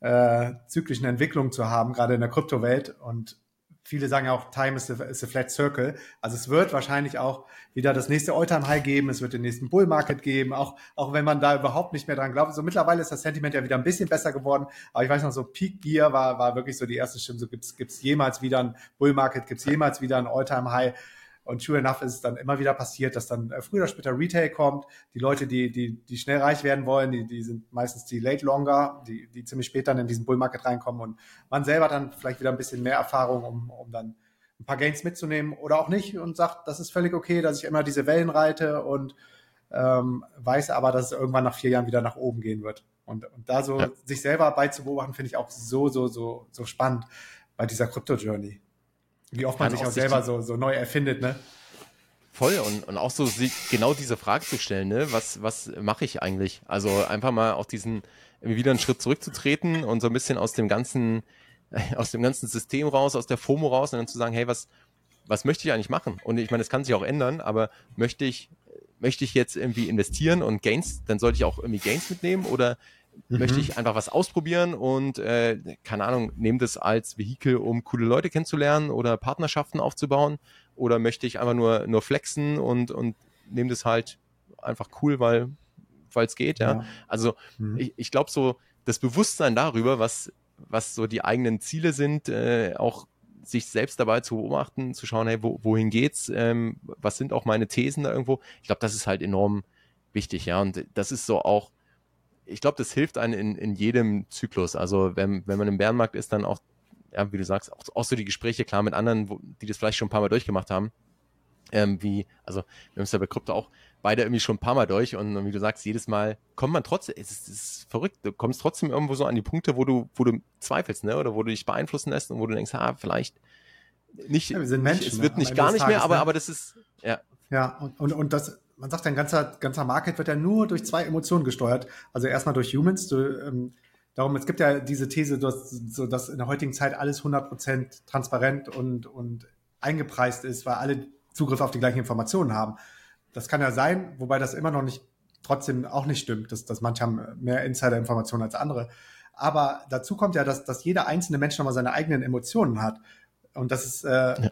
S1: äh, zyklischen Entwicklungen zu haben, gerade in der Kryptowelt. Und viele sagen ja auch, Time is a, is a flat circle. Also es wird wahrscheinlich auch wieder das nächste All-Time-High geben, es wird den nächsten Bull-Market geben, auch, auch wenn man da überhaupt nicht mehr dran glaubt. So mittlerweile ist das Sentiment ja wieder ein bisschen besser geworden, aber ich weiß noch, so Peak Gear war, war wirklich so die erste Stimme, so gibt's gibt's jemals wieder ein Bull-Market, gibt's jemals wieder ein All-Time-High. Und true enough ist es dann immer wieder passiert, dass dann äh, früher oder später Retail kommt. Die Leute, die, die, die schnell reich werden wollen, die, die sind meistens die Late Longer, die, die ziemlich spät dann in diesen Bull Market reinkommen und man selber dann vielleicht wieder ein bisschen mehr Erfahrung, um, um dann ein paar Gains mitzunehmen oder auch nicht und sagt, das ist völlig okay, dass ich immer diese Wellen reite und ähm, weiß aber, dass es irgendwann nach vier Jahren wieder nach oben gehen wird. Und, und da so ja. sich selber beizubeobachten, finde ich auch so, so, so, so spannend bei dieser Crypto-Journey. Wie oft man sich auch selber so, so neu erfindet, ne?
S2: Voll und, und auch so genau diese Frage zu stellen, ne? Was, was mache ich eigentlich? Also einfach mal auch diesen, wieder einen Schritt zurückzutreten und so ein bisschen aus dem ganzen, aus dem ganzen System raus, aus der FOMO raus und dann zu sagen, hey, was, was möchte ich eigentlich machen? Und ich meine, das kann sich auch ändern, aber möchte ich, möchte ich jetzt irgendwie investieren und Gains, dann sollte ich auch irgendwie Gains mitnehmen oder mhm. möchte ich einfach was ausprobieren und äh, keine Ahnung, nehme das als Vehikel, um coole Leute kennenzulernen oder Partnerschaften aufzubauen oder möchte ich einfach nur, nur flexen und, und nehme das halt einfach cool, weil es geht, ja. ja. Also mhm. ich, ich glaube so, das Bewusstsein darüber, was, was so die eigenen Ziele sind, äh, auch sich selbst dabei zu beobachten, zu schauen, hey, wo, wohin geht's, ähm, was sind auch meine Thesen da irgendwo. Ich glaube, das ist halt enorm wichtig, ja. Und das ist so auch ich glaube, das hilft einem in, in jedem Zyklus. Also wenn, wenn man im Bärenmarkt ist, dann auch, ja, wie du sagst, auch, auch so die Gespräche klar mit anderen, wo, die das vielleicht schon ein paar Mal durchgemacht haben. ähm, wie, also wir haben es ja bei Krypto auch beide irgendwie schon ein paar Mal durch und, und wie du sagst, jedes Mal kommt man trotzdem, es ist, es ist, verrückt, du kommst trotzdem irgendwo so an die Punkte, wo du, wo du zweifelst, ne? Oder wo du dich beeinflussen lässt und wo du denkst, ah, vielleicht nicht,
S1: ja, wir sind Menschen,
S2: nicht, es wird ne? nicht gar nicht Tages, mehr, aber, ne? aber das ist, ja.
S1: Ja, und, und, und das, man sagt, ein ganzer, ganzer Market wird ja nur durch zwei Emotionen gesteuert. Also erstmal durch Humans, du, ähm, darum, es gibt ja diese These, dass, so, dass in der heutigen Zeit alles 100% transparent und, und eingepreist ist, weil alle Zugriff auf die gleichen Informationen haben. Das kann ja sein, wobei das immer noch nicht, trotzdem auch nicht stimmt, dass, dass manche haben mehr Insider-Informationen als andere. Aber dazu kommt ja, dass, dass jeder einzelne Mensch nochmal seine eigenen Emotionen hat. Und das ist äh, ja.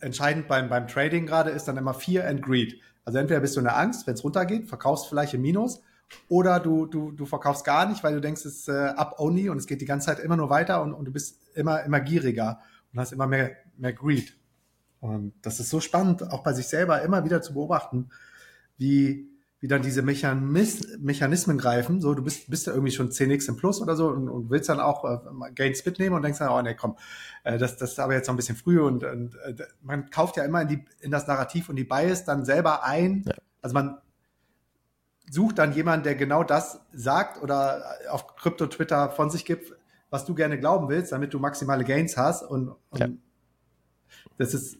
S1: entscheidend beim, beim Trading gerade, ist dann immer Fear and Greed. Also entweder bist du in der Angst, wenn es runtergeht, verkaufst vielleicht im Minus, oder du, du, du verkaufst gar nicht, weil du denkst, es ist äh, up only und es geht die ganze Zeit immer nur weiter und, und du bist immer, immer gieriger und hast immer mehr, mehr Greed. Und das ist so spannend, auch bei sich selber immer wieder zu beobachten, wie, wie dann diese Mechanis Mechanismen greifen. So, du bist, bist ja irgendwie schon 10x im Plus oder so und, und willst dann auch äh, Gains mitnehmen und denkst dann, oh nee, komm, äh, das, das ist aber jetzt noch ein bisschen früh und, und äh, man kauft ja immer in, die, in das Narrativ und die Bias dann selber ein. Ja. Also man sucht dann jemanden, der genau das sagt oder auf Krypto-Twitter von sich gibt, was du gerne glauben willst, damit du maximale Gains hast und, und ja. das ist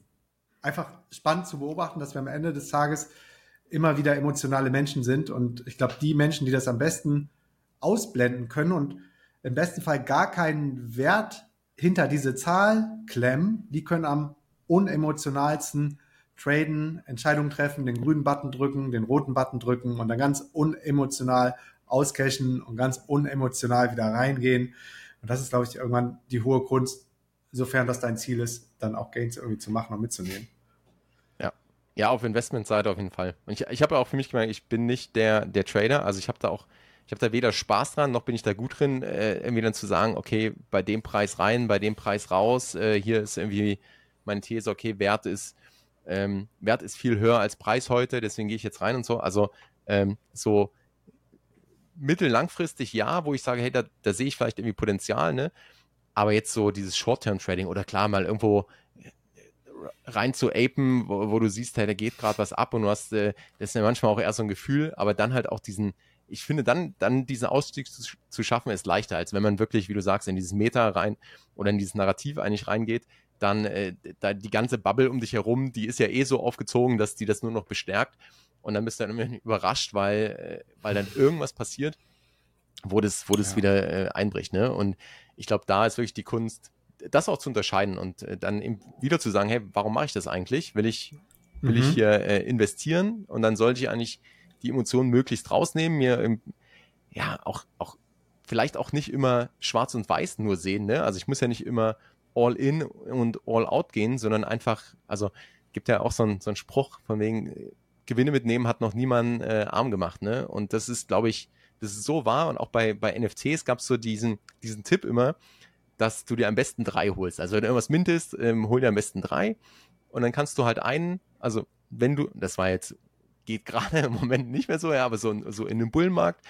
S1: einfach spannend zu beobachten, dass wir am Ende des Tages immer wieder emotionale Menschen sind. Und ich glaube, die Menschen, die das am besten ausblenden können und im besten Fall gar keinen Wert hinter diese Zahl klemmen, die können am unemotionalsten traden, Entscheidungen treffen, den grünen Button drücken, den roten Button drücken und dann ganz unemotional auscashen und ganz unemotional wieder reingehen. Und das ist, glaube ich, irgendwann die hohe Kunst, sofern das dein Ziel ist, dann auch Gains irgendwie zu machen und mitzunehmen.
S2: Ja, ja, auf Investmentseite auf jeden Fall. Und ich, ich habe auch für mich gemerkt, ich bin nicht der, der Trader. Also ich habe da auch, ich habe da weder Spaß dran, noch bin ich da gut drin, äh, irgendwie dann zu sagen, okay, bei dem Preis rein, bei dem Preis raus, äh, hier ist irgendwie meine These, okay, Wert ist, ähm, Wert ist viel höher als Preis heute, deswegen gehe ich jetzt rein und so. Also ähm, so mittellangfristig ja, wo ich sage, hey, da, da sehe ich vielleicht irgendwie Potenzial, ne? Aber jetzt so dieses Short-Term-Trading oder klar mal irgendwo rein zu apen, wo, wo du siehst, hey, da geht gerade was ab und du hast, äh, das ist ja manchmal auch eher so ein Gefühl, aber dann halt auch diesen, ich finde dann, dann diesen Ausstieg zu, zu schaffen, ist leichter, als wenn man wirklich, wie du sagst, in dieses Meta rein oder in dieses Narrativ eigentlich reingeht, dann äh, da die ganze Bubble um dich herum, die ist ja eh so aufgezogen, dass die das nur noch bestärkt und dann bist du dann immer überrascht, weil, äh, weil dann irgendwas passiert, wo das, wo das ja. wieder äh, einbricht, ne? Und ich glaube, da ist wirklich die Kunst, das auch zu unterscheiden und äh, dann wieder zu sagen, hey, warum mache ich das eigentlich? Will ich, will mhm. ich hier äh, investieren? Und dann sollte ich eigentlich die Emotionen möglichst rausnehmen, mir ähm, ja auch, auch vielleicht auch nicht immer schwarz und weiß nur sehen. Ne? Also ich muss ja nicht immer all in und all out gehen, sondern einfach, also gibt ja auch so einen so Spruch von wegen, Gewinne mitnehmen hat noch niemand äh, arm gemacht. Ne? Und das ist, glaube ich, das ist so wahr und auch bei, bei NFTs gab es so diesen, diesen Tipp immer, dass du dir am besten drei holst. Also wenn du irgendwas mintest, ähm, hol dir am besten drei und dann kannst du halt einen, also wenn du, das war jetzt, geht gerade im Moment nicht mehr so, ja, aber so, so in einem Bullenmarkt,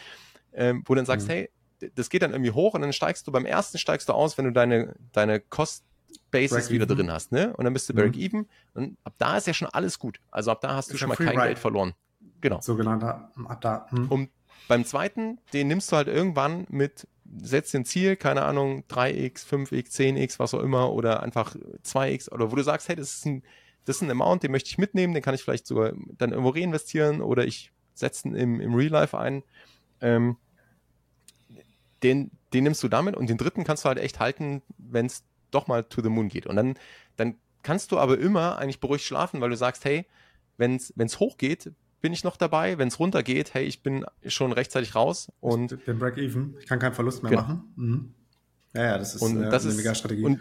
S2: ähm, wo du dann sagst, mhm. hey, das geht dann irgendwie hoch und dann steigst du beim ersten steigst du aus, wenn du deine, deine Cost Bases wieder drin hast, ne? Und dann bist du mhm. Break-Even und ab da ist ja schon alles gut. Also ab da hast du ist schon mal kein Ride. Geld verloren. Genau.
S1: Sogenannter ab da.
S2: Hm. Und beim zweiten, den nimmst du halt irgendwann mit, setzt ein Ziel, keine Ahnung, 3x, 5x, 10x, was auch immer, oder einfach 2x, oder wo du sagst, hey, das ist ein, das ist ein Amount, den möchte ich mitnehmen, den kann ich vielleicht sogar dann irgendwo reinvestieren oder ich setze ihn im, im Real Life ein. Ähm, den, den nimmst du damit und den dritten kannst du halt echt halten, wenn es doch mal to the moon geht. Und dann, dann kannst du aber immer eigentlich beruhigt schlafen, weil du sagst, hey, wenn es hochgeht, bin ich noch dabei. Wenn es runtergeht, hey, ich bin schon rechtzeitig raus und
S1: den Break-Even. Ich kann keinen Verlust mehr genau. machen. Mhm. Ja, ja, das ist
S2: und
S1: äh,
S2: das eine ist, mega Strategie. Und,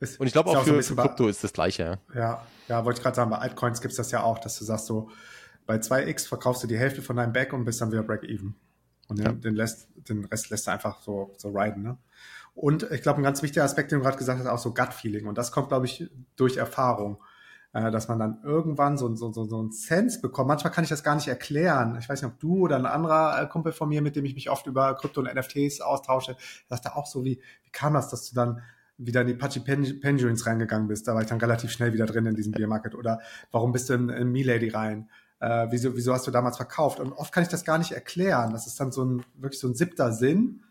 S2: ist, und ich glaube auch, auch, für, so für Krypto ist das gleiche.
S1: Ja, ja, wollte ich gerade sagen, bei Altcoins gibt es das ja auch, dass du sagst so, bei 2x verkaufst du die Hälfte von deinem Back und bist dann wieder Break-Even. Und den, ja. den, lässt, den Rest lässt du einfach so, so riden. Ne? Und ich glaube, ein ganz wichtiger Aspekt, den du gerade gesagt hast, auch so Gut-Feeling. Und das kommt, glaube ich, durch Erfahrung. Äh, dass man dann irgendwann so, so, so, so einen Sense bekommt. Manchmal kann ich das gar nicht erklären. Ich weiß nicht, ob du oder ein anderer äh, Kumpel von mir, mit dem ich mich oft über Krypto und NFTs austausche, sagt er auch so, wie, wie kam das, dass du dann wieder in die Pachi Penguins reingegangen bist. Da war ich dann relativ schnell wieder drin in diesem Biermarket. Oder warum bist du in, in Milady rein? Äh, wieso, wieso hast du damals verkauft? Und oft kann ich das gar nicht erklären. Das ist dann so ein, wirklich so ein siebter Sinn,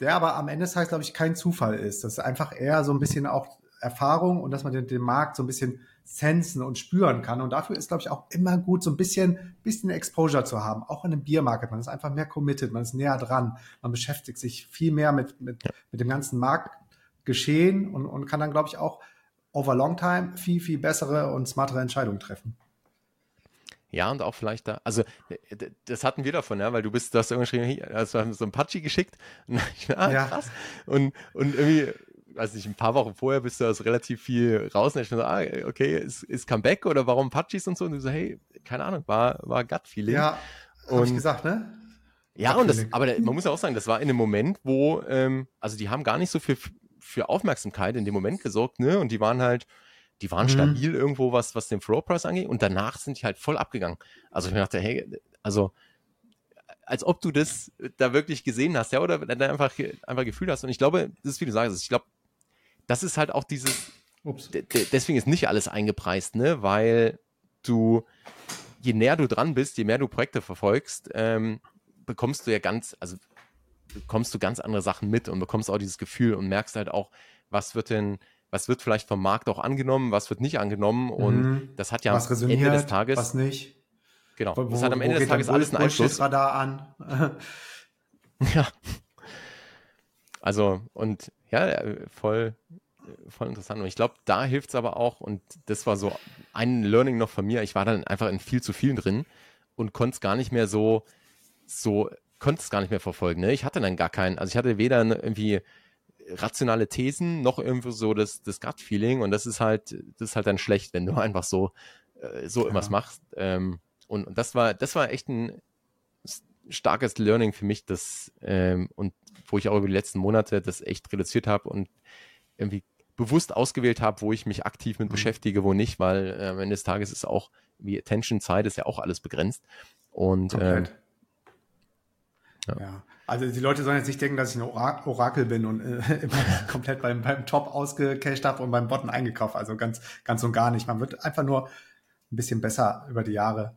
S1: der aber am Ende des Tages, glaube ich, kein Zufall ist. Das ist einfach eher so ein bisschen auch Erfahrung und dass man den, den Markt so ein bisschen sensen und spüren kann. Und dafür ist, glaube ich, auch immer gut, so ein bisschen, bisschen Exposure zu haben, auch in einem Biermarket. Man ist einfach mehr committed, man ist näher dran, man beschäftigt sich viel mehr mit, mit, mit dem ganzen Marktgeschehen und, und kann dann, glaube ich, auch over long time viel, viel bessere und smartere Entscheidungen treffen.
S2: Ja, und auch vielleicht da, also das hatten wir davon, ja, weil du bist, du hast irgendwie geschrieben, also so ein Patschi geschickt und ah, krass. Ja. Und, und irgendwie weiß nicht, ein paar Wochen vorher bist du aus relativ viel raus und ich so, ah, okay, ist, ist Comeback oder warum Patchis und so? Und du so, hey, keine Ahnung, war, war Gut-Feeling.
S1: Ja, und ich gesagt, ne?
S2: Ja, und das, aber man muss ja auch sagen, das war in einem Moment, wo, ähm, also die haben gar nicht so viel für Aufmerksamkeit in dem Moment gesorgt, ne? Und die waren halt, die waren mhm. stabil irgendwo, was, was den Floor Price angeht. Und danach sind die halt voll abgegangen. Also ich mir dachte, hey, also als ob du das da wirklich gesehen hast, ja, oder da einfach, einfach Gefühl hast. Und ich glaube, das ist wie du sagst, ich glaube, das ist halt auch dieses, deswegen ist nicht alles eingepreist, ne, weil du, je näher du dran bist, je mehr du Projekte verfolgst, ähm, bekommst du ja ganz, also bekommst du ganz andere Sachen mit und bekommst auch dieses Gefühl und merkst halt auch, was wird denn, was wird vielleicht vom Markt auch angenommen, was wird nicht angenommen und mhm. das hat ja
S1: was am Ende
S2: des Tages.
S1: Was nicht.
S2: Genau. Wo, das hat am Ende des Tages alles einen Einfluss.
S1: Radar an.
S2: ja. Also, und ja, voll, voll interessant. Und ich glaube, da hilft es aber auch, und das war so ein Learning noch von mir, ich war dann einfach in viel zu vielen drin und konnte es gar nicht mehr so, so, konnte es gar nicht mehr verfolgen. Ne? Ich hatte dann gar keinen, also ich hatte weder irgendwie rationale Thesen noch irgendwie so das, das Gut-Feeling und das ist halt, das ist halt dann schlecht, wenn du einfach so, äh, so ja. irgendwas machst. Ähm, und, und das war, das war echt ein starkes Learning für mich, das, ähm, und wo ich auch über die letzten Monate das echt reduziert habe und irgendwie bewusst ausgewählt habe, wo ich mich aktiv mit mhm. beschäftige, wo nicht, weil äh, am Ende des Tages ist auch, wie Attention-Zeit ist ja auch alles begrenzt. Und ähm,
S1: ja. ja. Also die Leute sollen jetzt nicht denken, dass ich ein Ora Orakel bin und äh, immer komplett beim, beim Top ausgecached habe und beim Bottom eingekauft. Also ganz, ganz und gar nicht. Man wird einfach nur ein bisschen besser über die Jahre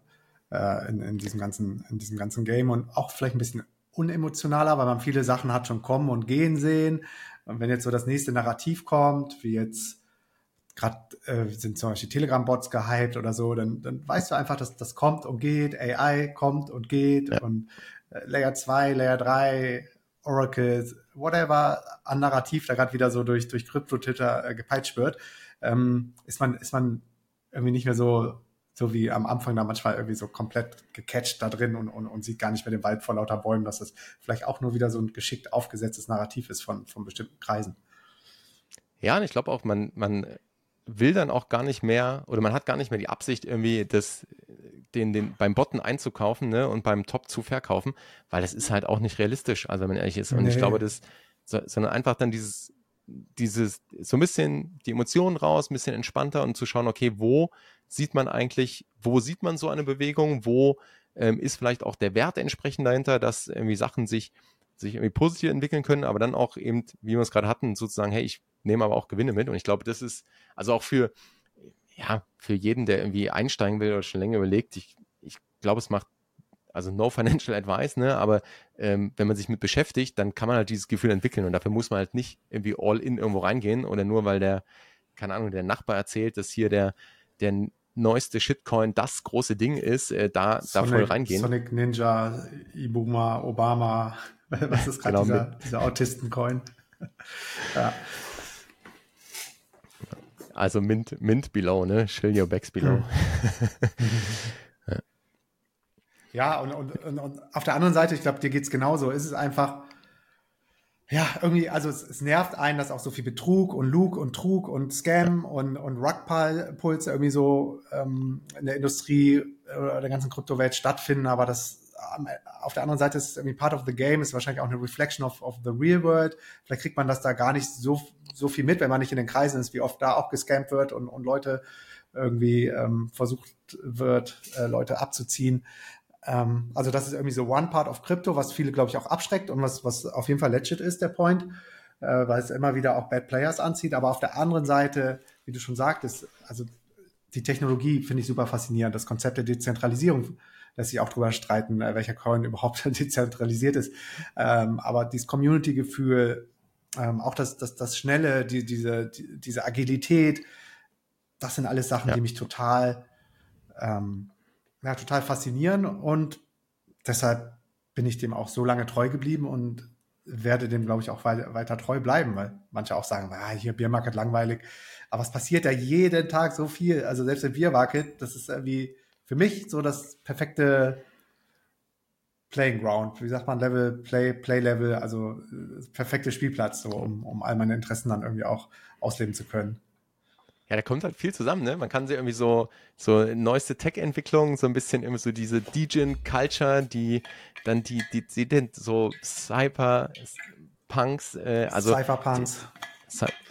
S1: äh, in, in, diesem ganzen, in diesem ganzen Game und auch vielleicht ein bisschen unemotionaler, weil man viele Sachen hat schon kommen und gehen sehen. Und wenn jetzt so das nächste Narrativ kommt, wie jetzt gerade äh, sind zum Beispiel Telegram-Bots gehypt oder so, dann, dann weißt du einfach, dass das kommt und geht, AI kommt und geht ja. und äh, Layer 2, Layer 3, Oracle, whatever an Narrativ da gerade wieder so durch, durch Krypto-Twitter äh, gepeitscht wird, ähm, ist man, ist man irgendwie nicht mehr so so wie am Anfang da manchmal irgendwie so komplett gecatcht da drin und, und, und sieht gar nicht mehr den Wald vor lauter Bäumen, dass das vielleicht auch nur wieder so ein geschickt aufgesetztes Narrativ ist von, von bestimmten Kreisen.
S2: Ja, und ich glaube auch, man, man will dann auch gar nicht mehr oder man hat gar nicht mehr die Absicht, irgendwie das, den, den beim Botten einzukaufen ne, und beim Top zu verkaufen, weil das ist halt auch nicht realistisch, also wenn man ehrlich ist. Und nee. ich glaube, das, sondern einfach dann dieses, dieses, so ein bisschen die Emotionen raus, ein bisschen entspannter und zu schauen, okay, wo sieht man eigentlich, wo sieht man so eine Bewegung, wo ähm, ist vielleicht auch der Wert entsprechend dahinter, dass irgendwie Sachen sich, sich irgendwie positiv entwickeln können, aber dann auch eben, wie wir es gerade hatten, sozusagen, hey, ich nehme aber auch Gewinne mit. Und ich glaube, das ist, also auch für, ja, für jeden, der irgendwie einsteigen will oder schon länger überlegt, ich, ich glaube, es macht also no financial advice, ne? Aber ähm, wenn man sich mit beschäftigt, dann kann man halt dieses Gefühl entwickeln und dafür muss man halt nicht irgendwie all in irgendwo reingehen oder nur weil der, keine Ahnung, der Nachbar erzählt, dass hier der, der neueste Shitcoin das große Ding ist, äh, da, Sonic, da voll reingehen.
S1: Sonic Ninja, Ibuma, Obama, was ist gerade genau, dieser, dieser Autistencoin? ja.
S2: Also Mint, Mint below, ne? Chill your backs below. Mhm.
S1: ja, und, und, und, und, auf der anderen Seite, ich glaube, dir geht es genauso. Ist es einfach, ja, irgendwie, also es, es, nervt einen, dass auch so viel Betrug und Lug und Trug und Scam und, und Rugpulse irgendwie so ähm, in der Industrie oder der ganzen Kryptowelt stattfinden, aber das auf der anderen Seite ist es irgendwie part of the game, ist wahrscheinlich auch eine Reflection of, of the real world. Vielleicht kriegt man das da gar nicht so, so viel mit, wenn man nicht in den Kreisen ist, wie oft da auch gescampt wird und, und Leute irgendwie ähm, versucht wird, äh, Leute abzuziehen. Ähm, also das ist irgendwie so one part of Crypto, was viele, glaube ich, auch abschreckt und was, was auf jeden Fall legit ist, der Point. äh, weil es immer wieder auch Bad Players anzieht. Aber auf der anderen Seite, wie du schon sagtest, also die Technologie finde ich super faszinierend. Das Konzept der Dezentralisierung lässt sich auch drüber streiten, äh, welcher Coin überhaupt dezentralisiert ist. Ähm, aber dieses Community-Gefühl, ähm, auch das, das, das Schnelle, die, diese, die, diese Agilität, das sind alles Sachen, ja. die mich total, ähm, ja, total faszinieren und deshalb bin ich dem auch so lange treu geblieben und werde dem, glaube ich, auch weiter, weiter treu bleiben, weil manche auch sagen, ah, hier Biermarket langweilig. Aber es passiert ja jeden Tag so viel. Also selbst im Biermarket, das ist irgendwie für mich so das perfekte Playing Ground. Wie sagt man, Level, Play, Play Level, also äh, perfekte Spielplatz, so um, um all meine Interessen dann irgendwie auch ausleben zu können.
S2: Ja, da kommt halt viel zusammen, ne? Man kann sich irgendwie so, so neueste Tech-Entwicklungen, so ein bisschen immer so diese Degen-Culture, die dann die, die, die, die so Cyber-Punks, äh, also.
S1: Cypherpunks.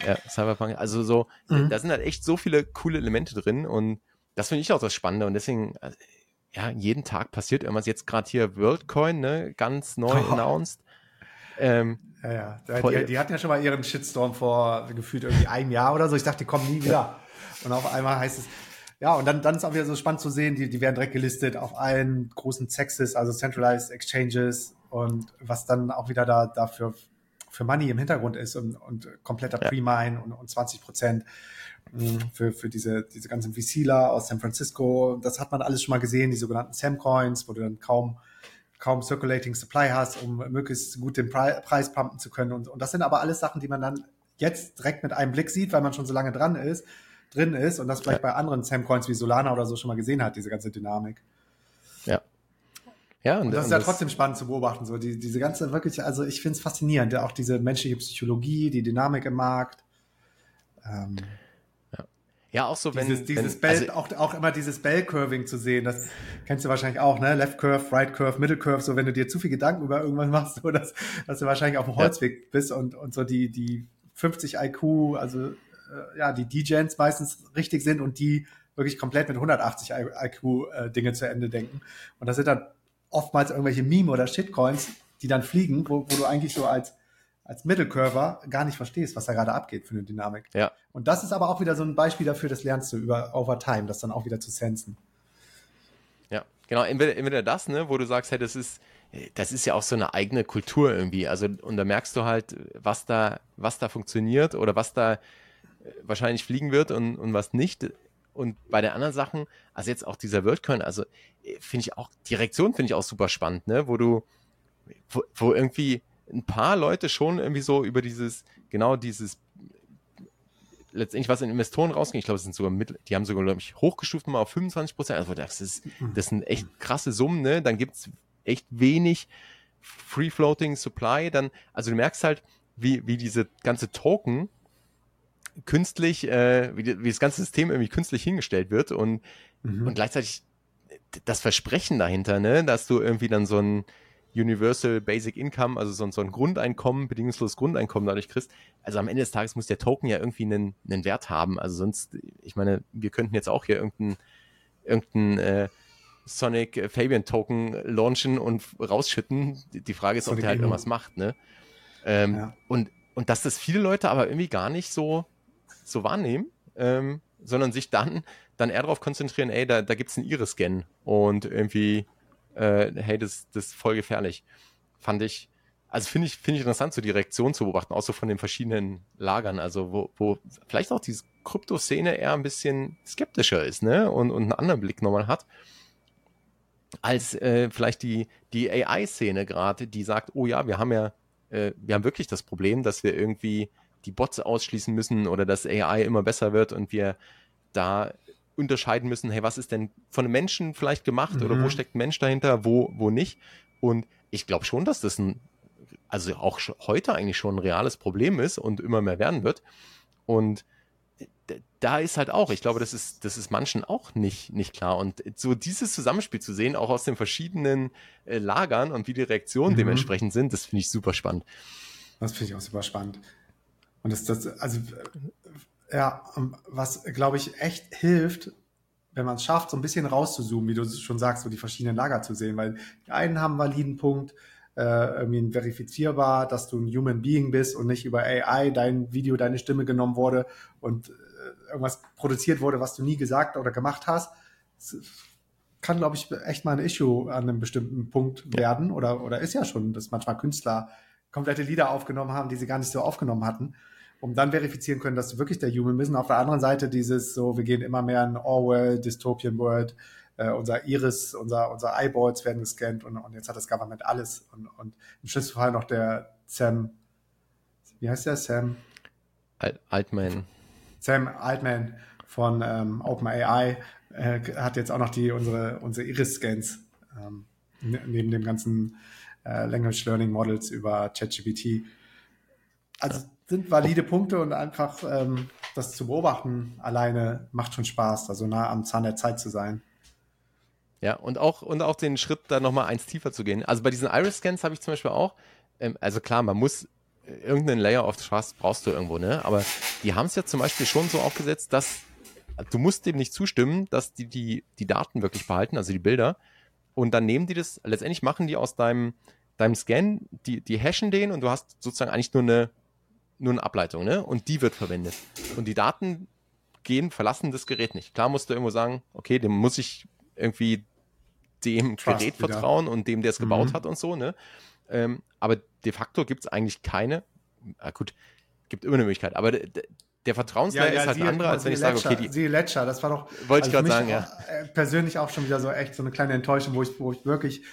S2: ja, Cyberpunk, also so, mhm. da sind halt echt so viele coole Elemente drin und das finde ich auch das Spannende und deswegen, äh, ja, jeden Tag passiert irgendwas. Jetzt gerade hier WorldCoin, ne, ganz neu oh. announced.
S1: Ähm, ja, ja. Die, die, hatten ja schon mal ihren Shitstorm vor gefühlt irgendwie einem Jahr oder so. Ich dachte, die kommen nie wieder. Und auf einmal heißt es, ja, und dann, dann ist auch wieder so spannend zu sehen, die, die werden direkt gelistet auf allen großen Sexes, also Centralized Exchanges und was dann auch wieder da dafür für Money im Hintergrund ist und, und kompletter ja. Pre-Mine und, und 20 Prozent hm, für, für diese, diese ganzen VCler aus San Francisco. Das hat man alles schon mal gesehen, die sogenannten Sam-Coins, wo du dann kaum kaum Circulating Supply hast, um möglichst gut den Pre Preis pumpen zu können. Und, und das sind aber alles Sachen, die man dann jetzt direkt mit einem Blick sieht, weil man schon so lange dran ist, drin ist und das vielleicht ja. bei anderen Sam-Coins wie Solana oder so schon mal gesehen hat, diese ganze Dynamik.
S2: Ja.
S1: Ja, und, und das und ist ja das trotzdem spannend zu beobachten, so die, diese ganze wirklich, also ich finde es faszinierend, auch diese menschliche Psychologie, die Dynamik im Markt.
S2: Ähm, ja, auch so, wenn.
S1: Dieses, dieses wenn, Bell, also, auch, auch immer dieses Bell-Curving zu sehen, das kennst du wahrscheinlich auch, ne? Left Curve, Right Curve, Middle Curve, so wenn du dir zu viel Gedanken über irgendwas machst, so dass, dass du wahrscheinlich auf dem Holzweg ja. bist und, und so die, die 50 IQ, also äh, ja, die D-Gens meistens richtig sind und die wirklich komplett mit 180 IQ äh, Dinge zu Ende denken. Und das sind dann oftmals irgendwelche Meme- oder Shitcoins, die dann fliegen, wo, wo du eigentlich so als als Mittelkörper gar nicht verstehst, was da gerade abgeht für eine Dynamik.
S2: Ja.
S1: Und das ist aber auch wieder so ein Beispiel dafür, das lernst du über over time, das dann auch wieder zu sensen.
S2: Ja, genau, entweder, entweder das, ne, wo du sagst, hey, das ist, das ist ja auch so eine eigene Kultur irgendwie. Also, und da merkst du halt, was da, was da funktioniert oder was da äh, wahrscheinlich fliegen wird und, und was nicht. Und bei den anderen Sachen, also jetzt auch dieser WorldCoin, also äh, finde ich auch, die Reaktion finde ich auch super spannend, ne, wo du, wo, wo irgendwie ein paar Leute schon irgendwie so über dieses, genau dieses, letztendlich was in Investoren rausging, ich glaube, es sind sogar mit, die haben sogar, glaube ich, hochgestuft mal auf 25 Prozent. Also das ist, mhm. das sind echt krasse Summen, ne? Dann gibt es echt wenig Free Floating Supply. Dann, also du merkst halt, wie, wie diese ganze Token künstlich, äh, wie, wie das ganze System irgendwie künstlich hingestellt wird und, mhm. und gleichzeitig das Versprechen dahinter, ne, dass du irgendwie dann so ein, Universal Basic Income, also so, so ein Grundeinkommen, bedingungsloses Grundeinkommen dadurch kriegst. Also am Ende des Tages muss der Token ja irgendwie einen, einen Wert haben. Also sonst, ich meine, wir könnten jetzt auch hier irgendeinen irgendein, äh, Sonic Fabian Token launchen und rausschütten. Die Frage ist, Sonic ob der halt irgendwas macht, ne? Ähm, ja. und, und dass das viele Leute aber irgendwie gar nicht so, so wahrnehmen, ähm, sondern sich dann, dann eher darauf konzentrieren, ey, da, da es einen Iris-Scan und irgendwie äh, hey, das, das ist voll gefährlich. Fand ich, also finde ich, finde ich interessant, so die Reaktion zu beobachten, auch so von den verschiedenen Lagern, also wo, wo vielleicht auch diese Krypto-Szene eher ein bisschen skeptischer ist, ne, und, und einen anderen Blick nochmal hat, als äh, vielleicht die, die AI-Szene gerade, die sagt, oh ja, wir haben ja, äh, wir haben wirklich das Problem, dass wir irgendwie die Bots ausschließen müssen oder dass AI immer besser wird und wir da unterscheiden müssen, hey, was ist denn von einem Menschen vielleicht gemacht mhm. oder wo mhm. steckt ein Mensch dahinter, wo, wo nicht. Und ich glaube schon, dass das ein, also auch heute eigentlich schon ein reales Problem ist und immer mehr werden wird. Und da ist halt auch, ich glaube, das ist, das ist manchen auch nicht, nicht klar. Und so dieses Zusammenspiel zu sehen, auch aus den verschiedenen äh, Lagern und wie die Reaktionen mhm. dementsprechend sind, das finde ich super spannend.
S1: Das finde ich auch super spannend. Und das, das, also ja, was, glaube ich, echt hilft, wenn man es schafft, so ein bisschen rauszuzoomen, wie du schon sagst, so die verschiedenen Lager zu sehen, weil die einen haben einen validen Punkt, äh, irgendwie verifizierbar, dass du ein Human Being bist und nicht über AI dein Video, deine Stimme genommen wurde und äh, irgendwas produziert wurde, was du nie gesagt oder gemacht hast. Das kann, glaube ich, echt mal ein Issue an einem bestimmten Punkt ja. werden oder, oder ist ja schon, dass manchmal Künstler komplette Lieder aufgenommen haben, die sie gar nicht so aufgenommen hatten, um dann verifizieren können, dass wirklich der Human bist. Und auf der anderen Seite dieses so, wir gehen immer mehr in Orwell, Dystopian World, äh, unser Iris, unser, unser Eyeballs werden gescannt und, und jetzt hat das Government alles. Und, und im schlimmsten Fall noch der Sam, wie heißt der? Sam?
S2: Altman.
S1: Sam Altman von ähm, OpenAI äh, hat jetzt auch noch die unsere unsere Iris-Scans ähm, ne, neben dem ganzen äh, Language Learning Models über ChatGPT. Also sind valide Punkte und einfach ähm, das zu beobachten alleine macht schon Spaß, also nah am Zahn der Zeit zu sein.
S2: Ja, und auch, und auch den Schritt da nochmal eins tiefer zu gehen. Also bei diesen Iris-Scans habe ich zum Beispiel auch, ähm, also klar, man muss äh, irgendeinen Layer of Trust brauchst du irgendwo, ne? Aber die haben es ja zum Beispiel schon so aufgesetzt, dass du musst dem nicht zustimmen, dass die, die die Daten wirklich behalten, also die Bilder. Und dann nehmen die das, letztendlich machen die aus deinem, deinem Scan, die, die hashen den und du hast sozusagen eigentlich nur eine, nur eine Ableitung, ne? Und die wird verwendet. Und die Daten gehen, verlassen das Gerät nicht. Klar musst du irgendwo sagen, okay, dem muss ich irgendwie dem Trust Gerät wieder. vertrauen und dem, der es gebaut mhm. hat und so, ne? Ähm, aber de facto gibt es eigentlich keine, ah gut, gibt immer eine Möglichkeit, aber der Vertrauenslayer ja, ja, ist halt ein anderer, als wenn ich sage, okay, die.
S1: Sie Ledger, das war doch.
S2: Wollte also ich gerade sagen, ja.
S1: Äh, persönlich auch schon wieder so echt so eine kleine Enttäuschung, wo ich, wo ich wirklich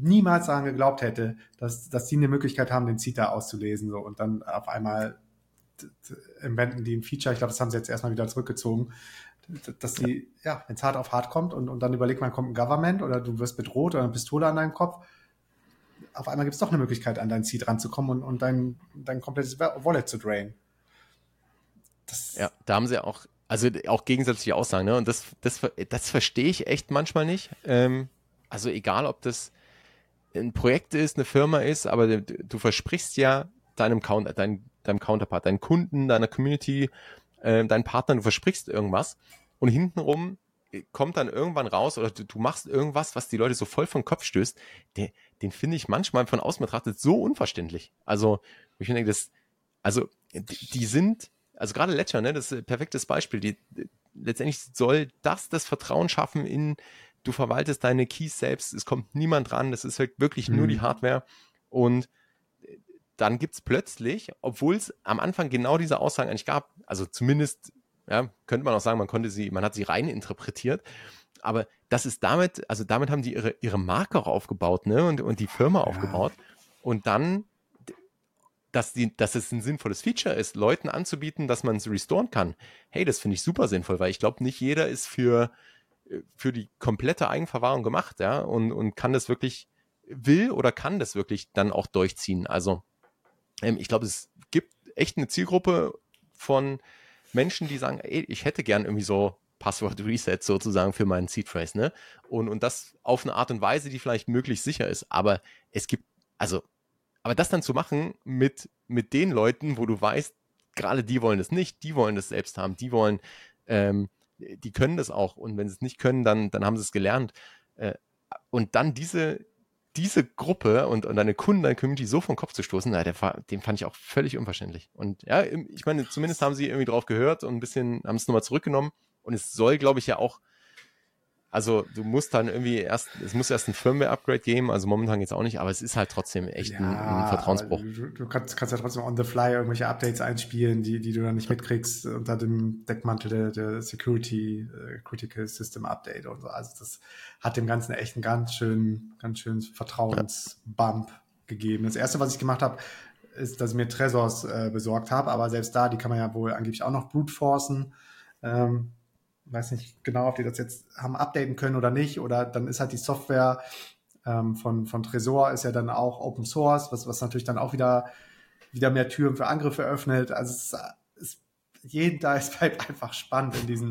S1: niemals daran geglaubt hätte, dass, dass die eine Möglichkeit haben, den CETA auszulesen, so und dann auf einmal embedden die ein Feature, ich glaube, das haben sie jetzt erstmal wieder zurückgezogen, dass die, ja, wenn es hart auf hart kommt und, und dann überlegt man, kommt ein Government oder du wirst bedroht oder eine Pistole an deinem Kopf, auf einmal gibt es doch eine Möglichkeit, an dein Seed ranzukommen und, und dein, dein komplettes Wallet zu drain.
S2: Das ja, da haben sie auch, also auch gegensätzliche Aussagen, ne? Und das, das, das verstehe ich echt manchmal nicht. Ähm, also egal, ob das ein Projekt ist, eine Firma ist, aber du, du versprichst ja deinem, Counter, dein, deinem Counterpart, deinen Kunden, deiner Community, äh, deinen Partnern, du versprichst irgendwas und hintenrum kommt dann irgendwann raus oder du, du, machst irgendwas, was die Leute so voll vom Kopf stößt, den, den finde ich manchmal von außen betrachtet so unverständlich. Also, ich denke, das, also, die, die sind, also gerade Ledger, ne, das ist ein perfektes Beispiel, die, letztendlich soll das das Vertrauen schaffen in, du verwaltest deine Keys selbst, es kommt niemand ran, das ist halt wirklich mhm. nur die mhm. Hardware und dann gibt es plötzlich, obwohl es am Anfang genau diese Aussagen eigentlich gab, also zumindest, ja, könnte man auch sagen, man konnte sie, man hat sie rein interpretiert, aber das ist damit, also damit haben die ihre, ihre Marke auch aufgebaut, ne, und, und die Firma ja. aufgebaut und dann dass, die, dass es ein sinnvolles Feature ist, Leuten anzubieten, dass man es restoren kann. Hey, das finde ich super sinnvoll, weil ich glaube, nicht jeder ist für, für die komplette Eigenverwahrung gemacht, ja, und, und kann das wirklich, will oder kann das wirklich dann auch durchziehen. Also ähm, ich glaube, es gibt echt eine Zielgruppe von Menschen, die sagen, ey, ich hätte gern irgendwie so Passwort Reset sozusagen für meinen Seed Phrase, ne? Und, und das auf eine Art und Weise, die vielleicht möglichst sicher ist. Aber es gibt, also, aber das dann zu machen mit, mit den Leuten, wo du weißt, gerade die wollen das nicht, die wollen das selbst haben, die wollen, ähm, die können das auch. Und wenn sie es nicht können, dann, dann haben sie es gelernt. Äh, und dann diese, diese Gruppe und, und deine Kunden, deine Community so vom Kopf zu stoßen, na, der, den fand ich auch völlig unverständlich. Und ja, ich meine, zumindest haben sie irgendwie drauf gehört und ein bisschen, haben es nochmal zurückgenommen. Und es soll, glaube ich, ja auch also du musst dann irgendwie erst, es muss erst ein Firmware-Upgrade geben, also momentan jetzt auch nicht, aber es ist halt trotzdem echt ja, ein, ein, Vertrauensbruch.
S1: Du, du kannst, kannst, ja trotzdem on the fly irgendwelche Updates einspielen, die, die du dann nicht mitkriegst unter dem Deckmantel der, der Security uh, Critical System Update und so. Also das hat dem Ganzen echt einen ganz schön, ganz schön Vertrauensbump ja. gegeben. Das erste, was ich gemacht habe, ist, dass ich mir Tresors äh, besorgt habe, aber selbst da, die kann man ja wohl angeblich auch noch brute forcen. Ähm, weiß nicht genau, ob die das jetzt haben updaten können oder nicht. Oder dann ist halt die Software ähm, von, von Tresor ist ja dann auch Open Source, was, was natürlich dann auch wieder, wieder mehr Türen für Angriffe öffnet. Also es ist, jeden Tag ist halt einfach spannend in diesen,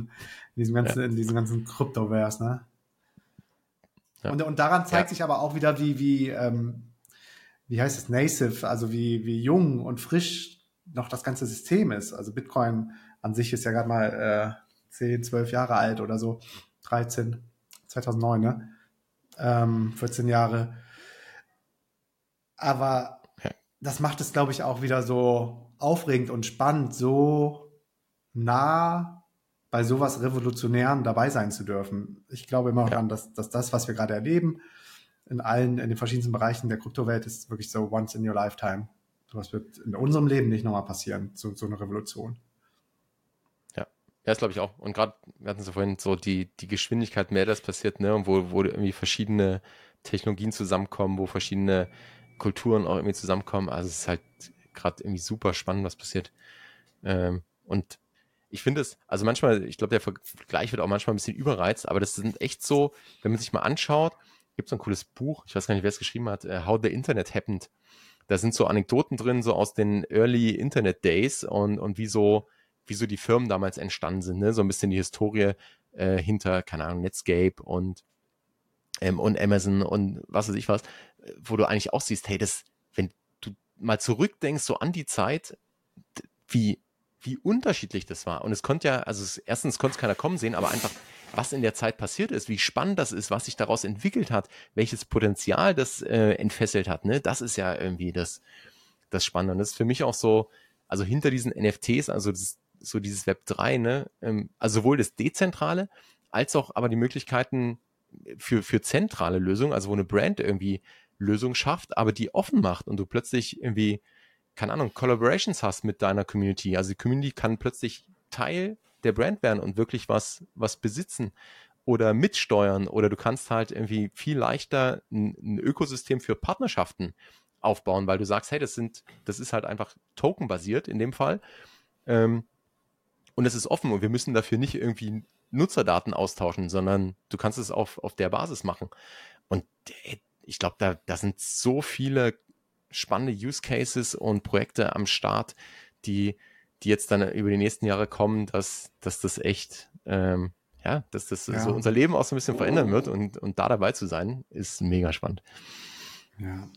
S1: in diesem ganzen, ja. in diesen ganzen Kryptoverse, ne? Ja. Und, und daran zeigt ja. sich aber auch wieder, wie, wie, ähm, wie heißt es, native, also wie, wie jung und frisch noch das ganze System ist. Also Bitcoin an sich ist ja gerade mal äh, 10, 12 Jahre alt oder so, 13, 2009, ne? Ähm, 14 Jahre. Aber das macht es, glaube ich, auch wieder so aufregend und spannend, so nah bei sowas Revolutionären dabei sein zu dürfen. Ich glaube immer ja. daran, dass, dass das, was wir gerade erleben, in allen, in den verschiedensten Bereichen der Kryptowelt, ist wirklich so once in your lifetime. Sowas wird in unserem Leben nicht nochmal passieren, so, so eine Revolution.
S2: Ja, das glaube ich auch. Und gerade, wir hatten ja vorhin so die, die Geschwindigkeit, mehr das passiert, ne, und wo, wo irgendwie verschiedene Technologien zusammenkommen, wo verschiedene Kulturen auch irgendwie zusammenkommen. Also es ist halt gerade irgendwie super spannend, was passiert. Ähm, und ich finde es, also manchmal, ich glaube, der Vergleich wird auch manchmal ein bisschen überreizt, aber das sind echt so, wenn man sich mal anschaut, gibt es ein cooles Buch, ich weiß gar nicht, wer es geschrieben hat, uh, How the Internet Happened. Da sind so Anekdoten drin, so aus den Early Internet Days und, und wie so, wie so die Firmen damals entstanden sind, ne? So ein bisschen die Historie äh, hinter, keine Ahnung, Netscape und, ähm, und Amazon und was weiß ich was, wo du eigentlich auch siehst, hey, das, wenn du mal zurückdenkst, so an die Zeit, wie wie unterschiedlich das war. Und es konnte ja, also es, erstens konnte es keiner kommen sehen, aber einfach, was in der Zeit passiert ist, wie spannend das ist, was sich daraus entwickelt hat, welches Potenzial das äh, entfesselt hat, ne, das ist ja irgendwie das, das Spannende. Und das ist für mich auch so, also hinter diesen NFTs, also das, so dieses Web 3, ne, ähm, also sowohl das Dezentrale, als auch aber die Möglichkeiten für, für zentrale Lösungen, also wo eine Brand irgendwie Lösungen schafft, aber die offen macht und du plötzlich irgendwie keine Ahnung, Collaborations hast mit deiner Community. Also die Community kann plötzlich Teil der Brand werden und wirklich was, was besitzen oder mitsteuern oder du kannst halt irgendwie viel leichter ein, ein Ökosystem für Partnerschaften aufbauen, weil du sagst, hey, das sind, das ist halt einfach tokenbasiert in dem Fall. Ähm, und es ist offen und wir müssen dafür nicht irgendwie Nutzerdaten austauschen, sondern du kannst es auf, auf der Basis machen. Und ich glaube, da, da sind so viele spannende Use Cases und Projekte am Start, die, die jetzt dann über die nächsten Jahre kommen, dass, dass das echt, ähm, ja, dass das ja. so unser Leben auch so ein bisschen verändern wird und, und da dabei zu sein, ist mega spannend.
S1: Ja,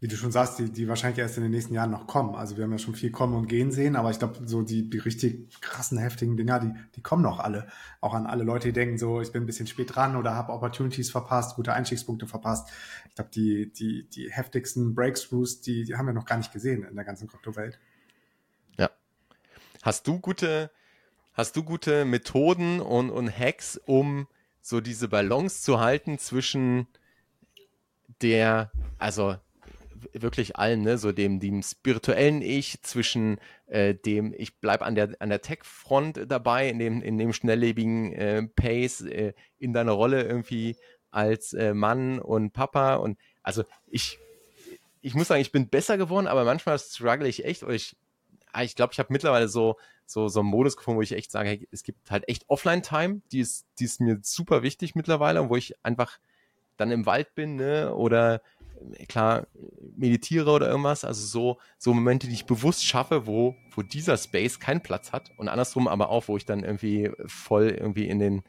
S1: wie du schon sagst, die, die wahrscheinlich erst in den nächsten Jahren noch kommen. Also wir haben ja schon viel kommen und gehen sehen, aber ich glaube, so die, die richtig krassen, heftigen Dinger, die, die kommen noch alle. Auch an alle Leute, die denken so, ich bin ein bisschen spät dran oder habe Opportunities verpasst, gute Einstiegspunkte verpasst. Ich glaube, die, die, die heftigsten Breakthroughs, die, die haben wir noch gar nicht gesehen in der ganzen Kryptowelt.
S2: Ja. Hast du gute, hast du gute Methoden und, und Hacks, um so diese Balance zu halten zwischen der, also wirklich allen, ne, so dem, dem spirituellen Ich zwischen äh, dem, ich bleibe an der, an der Tech-Front dabei, in dem, in dem schnelllebigen äh, Pace, äh, in deiner Rolle irgendwie als äh, Mann und Papa. Und also ich, ich muss sagen, ich bin besser geworden, aber manchmal struggle ich echt, oder ich, ah, ich glaube, ich habe mittlerweile so, so, so einen Modus gefunden, wo ich echt sage, hey, es gibt halt echt Offline-Time, die ist, die ist mir super wichtig mittlerweile und wo ich einfach dann im Wald bin, ne, oder klar, meditiere oder irgendwas, also so, so Momente, die ich bewusst schaffe, wo, wo dieser Space keinen Platz hat und andersrum aber auch, wo ich dann irgendwie voll irgendwie in den,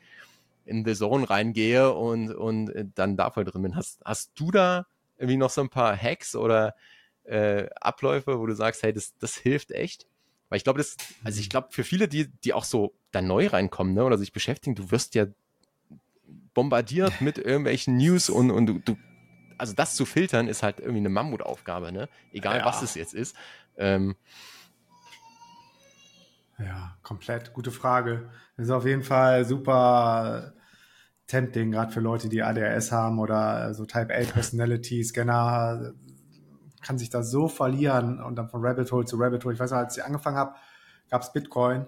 S2: in the Zone reingehe und, und dann da voll drin bin. Hast, hast du da irgendwie noch so ein paar Hacks oder äh, Abläufe, wo du sagst, hey, das, das hilft echt? Weil ich glaube, das, also ich glaube, für viele, die, die auch so da neu reinkommen, ne, oder sich beschäftigen, du wirst ja bombardiert mit irgendwelchen News und, und du, du also das zu filtern ist halt irgendwie eine Mammutaufgabe, ne? Egal ja. was es jetzt ist. Ähm,
S1: ja, komplett. Gute Frage. Das ist auf jeden Fall super tempting, gerade für Leute, die ADHS haben oder so Type A Personality Scanner kann sich da so verlieren und dann von Rabbit Hole zu Rabbit Hole. Ich weiß noch, als ich angefangen habe, gab es Bitcoin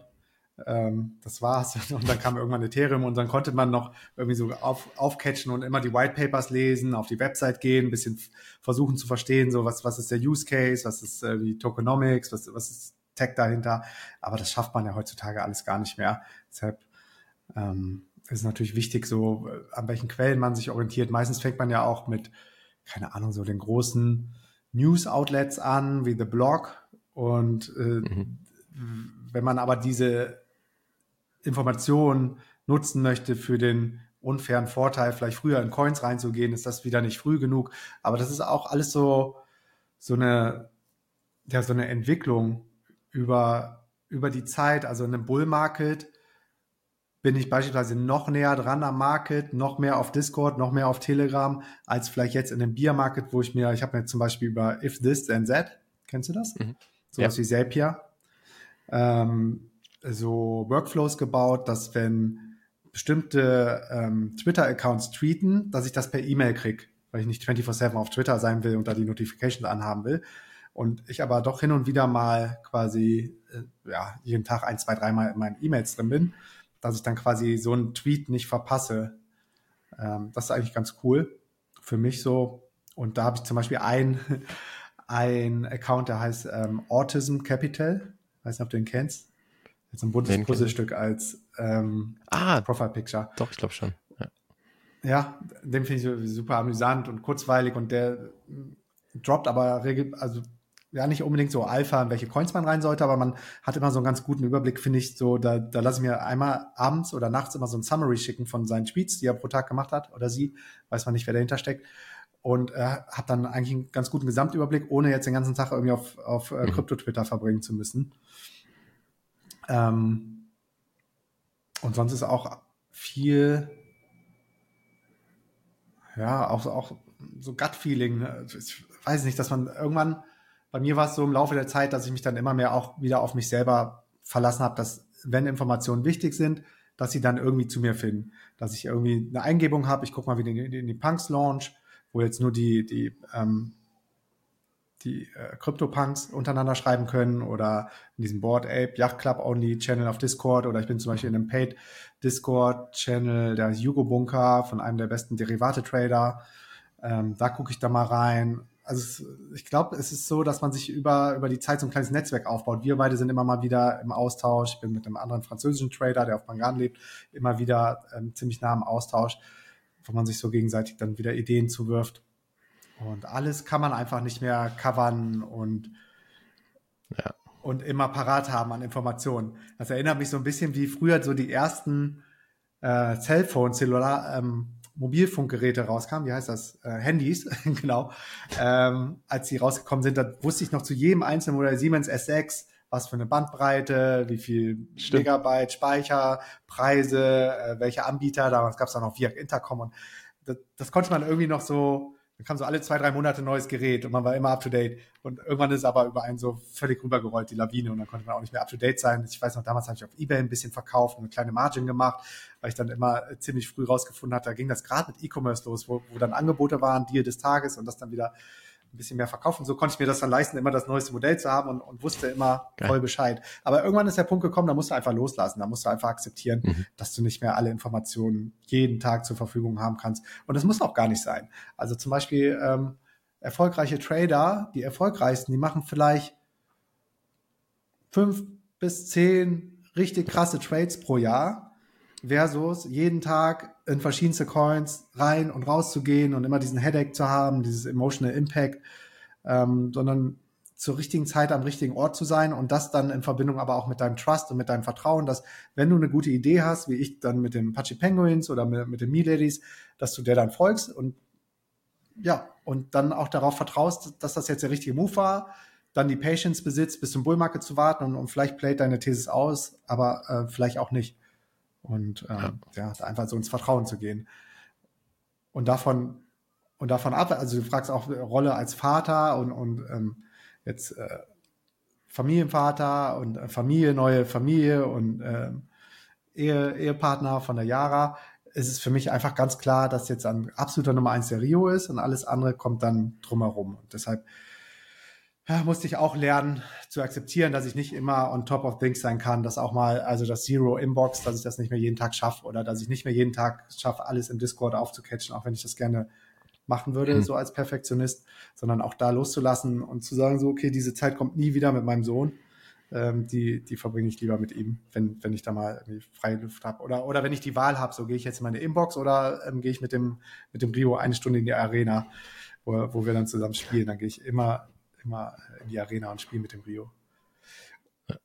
S1: ähm, das war's. Und dann kam irgendwann Ethereum und dann konnte man noch irgendwie so auf, aufcatchen und immer die White Papers lesen, auf die Website gehen, ein bisschen versuchen zu verstehen, so was, was ist der Use Case, was ist äh, die Tokenomics, was, was ist Tech dahinter. Aber das schafft man ja heutzutage alles gar nicht mehr. Deshalb ähm, ist natürlich wichtig, so äh, an welchen Quellen man sich orientiert. Meistens fängt man ja auch mit, keine Ahnung, so den großen News-Outlets an, wie The Blog. Und äh, mhm. wenn man aber diese Informationen nutzen möchte für den unfairen Vorteil, vielleicht früher in Coins reinzugehen, ist das wieder nicht früh genug. Aber das ist auch alles so, so eine, ja, so eine Entwicklung über, über die Zeit. Also in einem Bull Market bin ich beispielsweise noch näher dran am Market, noch mehr auf Discord, noch mehr auf Telegram, als vielleicht jetzt in dem Biermarket, wo ich mir, ich habe mir zum Beispiel über If This Then That, kennst du das? Mhm. Sowas ja. wie Zapier. Ähm, so Workflows gebaut, dass wenn bestimmte ähm, Twitter-Accounts tweeten, dass ich das per E-Mail kriege, weil ich nicht 24-7 auf Twitter sein will und da die Notifications anhaben will. Und ich aber doch hin und wieder mal quasi, äh, ja, jeden Tag ein, zwei, dreimal in meinen E-Mails drin bin, dass ich dann quasi so einen Tweet nicht verpasse. Ähm, das ist eigentlich ganz cool für mich so. Und da habe ich zum Beispiel ein, ein Account, der heißt ähm, Autism Capital. Weiß nicht, ob du den kennst. Jetzt ein buntes Puzzlestück als ähm,
S2: ah, Profile Picture. Doch, ich glaube schon.
S1: Ja, ja den finde ich super amüsant und kurzweilig und der droppt aber regel, also ja nicht unbedingt so Alpha, in welche Coins man rein sollte, aber man hat immer so einen ganz guten Überblick, finde ich. So, da, da lasse ich mir einmal abends oder nachts immer so ein Summary schicken von seinen Tweets, die er pro Tag gemacht hat oder sie, weiß man nicht, wer dahinter steckt. Und äh, habe dann eigentlich einen ganz guten Gesamtüberblick, ohne jetzt den ganzen Tag irgendwie auf, auf äh, mhm. Krypto-Twitter verbringen zu müssen. Ähm, und sonst ist auch viel, ja, auch, auch so Gut-Feeling. Ne? Ich weiß nicht, dass man irgendwann bei mir war es so im Laufe der Zeit, dass ich mich dann immer mehr auch wieder auf mich selber verlassen habe, dass wenn Informationen wichtig sind, dass sie dann irgendwie zu mir finden. Dass ich irgendwie eine Eingebung habe, ich gucke mal wieder in die, in die Punks Launch, wo jetzt nur die, die, ähm, die äh, CryptoPunks untereinander schreiben können oder in diesem Board Ape Yacht Club Only Channel auf Discord oder ich bin zum Beispiel in einem Paid Discord Channel der Hugo Bunker von einem der besten Derivate Trader. Ähm, da gucke ich da mal rein also ich glaube, es ist so, dass man sich über, über die Zeit so ein kleines Netzwerk aufbaut. Wir beide sind immer mal wieder im Austausch. Ich bin mit einem anderen französischen Trader, der auf Bangan lebt, immer wieder ähm, ziemlich nah im Austausch, wo man sich so gegenseitig dann wieder Ideen zuwirft. Und alles kann man einfach nicht mehr covern und, ja. und immer parat haben an Informationen. Das erinnert mich so ein bisschen wie früher so die ersten äh, Cellphone, Cellular, ähm, Mobilfunkgeräte rauskamen, wie heißt das? Äh, Handys, genau. Ähm, als die rausgekommen sind, da wusste ich noch zu jedem einzelnen Modell Siemens S6, was für eine Bandbreite, wie viel Stimmt. Megabyte Speicher, Preise, äh, welche Anbieter, damals gab es dann noch via Intercom und das, das konnte man irgendwie noch so dann kam so alle zwei, drei Monate ein neues Gerät und man war immer up to date. Und irgendwann ist aber über einen so völlig rübergerollt, die Lawine, und dann konnte man auch nicht mehr up to date sein. Ich weiß noch, damals habe ich auf Ebay ein bisschen verkauft und eine kleine Margin gemacht, weil ich dann immer ziemlich früh rausgefunden hatte, da ging das gerade mit E-Commerce los, wo, wo dann Angebote waren, Deal des Tages und das dann wieder ein bisschen mehr verkaufen. So konnte ich mir das dann leisten, immer das neueste Modell zu haben und, und wusste immer Geil. voll Bescheid. Aber irgendwann ist der Punkt gekommen, da musst du einfach loslassen, da musst du einfach akzeptieren, mhm. dass du nicht mehr alle Informationen jeden Tag zur Verfügung haben kannst. Und das muss auch gar nicht sein. Also zum Beispiel ähm, erfolgreiche Trader, die erfolgreichsten, die machen vielleicht fünf bis zehn richtig krasse Trades pro Jahr versus jeden Tag in verschiedenste Coins rein und raus zu gehen und immer diesen Headache zu haben, dieses emotional Impact, ähm, sondern zur richtigen Zeit am richtigen Ort zu sein und das dann in Verbindung aber auch mit deinem Trust und mit deinem Vertrauen, dass wenn du eine gute Idee hast, wie ich dann mit den Pachi Penguins oder mit, mit den Me-Ladies, dass du der dann folgst und ja, und dann auch darauf vertraust, dass das jetzt der richtige Move war, dann die Patience besitzt, bis zum Bullmarket zu warten und, und vielleicht playt deine Thesis aus, aber äh, vielleicht auch nicht und ähm, ja. ja, einfach so ins Vertrauen zu gehen. Und davon, und davon ab, also du fragst auch Rolle als Vater und, und ähm, jetzt äh, Familienvater und äh, Familie, neue Familie und ähm, Ehe, Ehepartner von der Yara, ist es für mich einfach ganz klar, dass jetzt an absoluter Nummer eins der Rio ist und alles andere kommt dann drumherum. Und deshalb ja, musste ich auch lernen zu akzeptieren, dass ich nicht immer on top of things sein kann, dass auch mal, also das Zero Inbox, dass ich das nicht mehr jeden Tag schaffe oder dass ich nicht mehr jeden Tag schaffe, alles im Discord aufzucatchen, auch wenn ich das gerne machen würde, mhm. so als Perfektionist, sondern auch da loszulassen und zu sagen, so, okay, diese Zeit kommt nie wieder mit meinem Sohn. Ähm, die, die verbringe ich lieber mit ihm, wenn, wenn ich da mal irgendwie freie Luft habe. Oder, oder wenn ich die Wahl habe, so gehe ich jetzt in meine Inbox oder ähm, gehe ich mit dem, mit dem Rio eine Stunde in die Arena, wo, wo wir dann zusammen spielen. Dann gehe ich immer immer in die Arena und spiele mit dem Rio.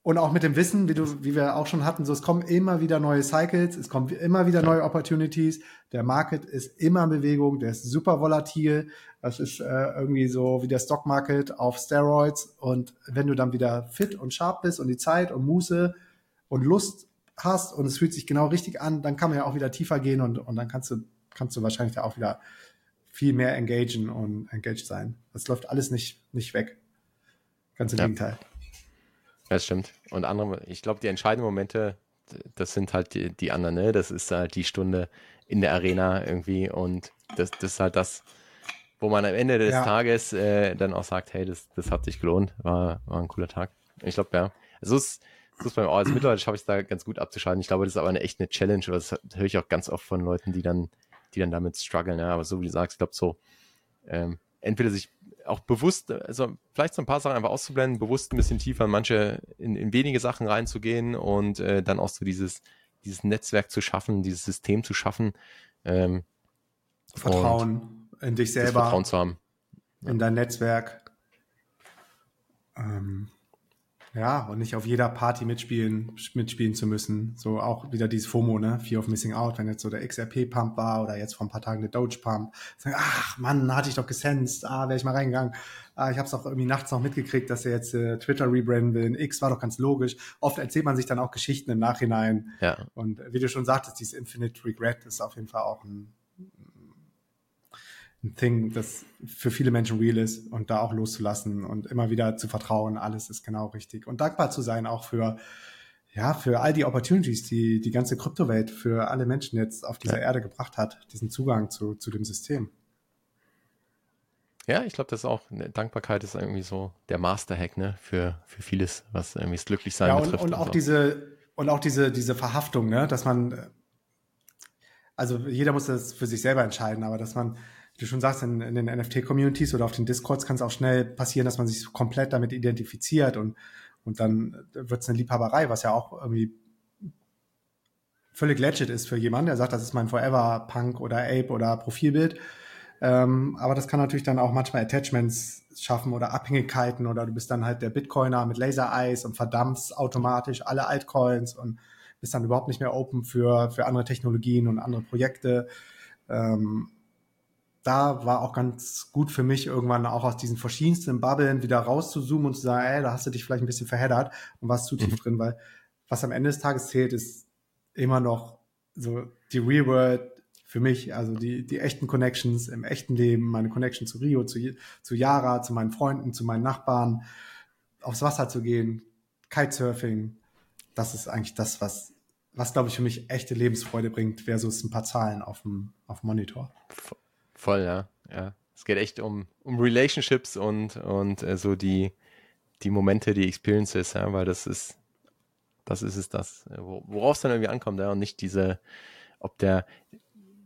S1: Und auch mit dem Wissen, wie, du, wie wir auch schon hatten, so es kommen immer wieder neue Cycles, es kommen immer wieder neue Opportunities. Der Market ist immer in Bewegung, der ist super volatil. Das ist äh, irgendwie so wie der Stock Market auf Steroids. Und wenn du dann wieder fit und sharp bist und die Zeit und Muße und Lust hast und es fühlt sich genau richtig an, dann kann man ja auch wieder tiefer gehen und, und dann kannst du, kannst du wahrscheinlich da auch wieder viel mehr engagen und engaged sein. Das läuft alles nicht, nicht weg. Ganz im ja. Gegenteil.
S2: Das stimmt. Und andere, ich glaube, die entscheidenden Momente, das sind halt die, die anderen, ne? Das ist halt die Stunde in der Arena irgendwie und das, das ist halt das, wo man am Ende des ja. Tages äh, dann auch sagt, hey, das, das hat sich gelohnt, war, war ein cooler Tag. Ich glaube, ja. Also es ist, so ist beim also mittlerweile schaffe ich es da ganz gut abzuschalten. Ich glaube, das ist aber eine echt eine Challenge, das höre ich auch ganz oft von Leuten, die dann, die dann damit strugglen. Ja. Aber so wie du sagst, ich glaube so, ähm, entweder sich auch bewusst, also vielleicht so ein paar Sachen einfach auszublenden, bewusst ein bisschen tiefer in manche, in, in wenige Sachen reinzugehen und äh, dann auch so dieses, dieses Netzwerk zu schaffen, dieses System zu schaffen. Ähm,
S1: Vertrauen in dich selber.
S2: Vertrauen zu haben.
S1: In dein Netzwerk. Ähm, ja, und nicht auf jeder Party mitspielen, mitspielen zu müssen. So auch wieder dieses FOMO, ne? Fear of Missing Out, wenn jetzt so der XRP-Pump war oder jetzt vor ein paar Tagen der Doge-Pump. Ach Mann, hatte ich doch gesensed, ah, wäre ich mal reingegangen. Ah, ich habe es auch irgendwie nachts noch mitgekriegt, dass er jetzt äh, Twitter rebranden will. X war doch ganz logisch. Oft erzählt man sich dann auch Geschichten im Nachhinein.
S2: Ja.
S1: Und wie du schon sagtest, dieses Infinite Regret ist auf jeden Fall auch ein ein Thing, das für viele Menschen real ist und da auch loszulassen und immer wieder zu vertrauen, alles ist genau richtig und dankbar zu sein auch für ja, für all die Opportunities, die die ganze Kryptowelt für alle Menschen jetzt auf dieser ja. Erde gebracht hat, diesen Zugang zu, zu dem System.
S2: Ja, ich glaube, das ist auch, eine Dankbarkeit ist irgendwie so der Master-Hack, ne, für, für vieles, was irgendwie das Glücklichsein ja,
S1: und,
S2: betrifft.
S1: Und, und auch so. diese, und auch diese, diese Verhaftung, ne, dass man, also jeder muss das für sich selber entscheiden, aber dass man du schon sagst, in, in den NFT-Communities oder auf den Discords kann es auch schnell passieren, dass man sich komplett damit identifiziert und, und dann wird es eine Liebhaberei, was ja auch irgendwie völlig legit ist für jemanden, der sagt, das ist mein Forever Punk oder Ape oder Profilbild. Ähm, aber das kann natürlich dann auch manchmal Attachments schaffen oder Abhängigkeiten oder du bist dann halt der Bitcoiner mit Laser Eyes und verdampfst automatisch alle Altcoins und bist dann überhaupt nicht mehr open für, für andere Technologien und andere Projekte. Ähm, da war auch ganz gut für mich, irgendwann auch aus diesen verschiedensten Bubblen wieder rauszuzoomen und zu sagen, ey, da hast du dich vielleicht ein bisschen verheddert und warst zu tief mhm. drin, weil was am Ende des Tages zählt, ist immer noch so die Real World für mich, also die, die echten Connections im echten Leben, meine Connection zu Rio, zu, zu Yara, zu meinen Freunden, zu meinen Nachbarn, aufs Wasser zu gehen, Kitesurfing, das ist eigentlich das, was, was glaube ich für mich echte Lebensfreude bringt, versus ein paar Zahlen auf dem, auf dem Monitor.
S2: Voll, ja. ja. Es geht echt um, um Relationships und, und äh, so die, die Momente, die Experiences, ja, weil das ist, das ist es das, äh, worauf es dann irgendwie ankommt, ja, und nicht diese, ob der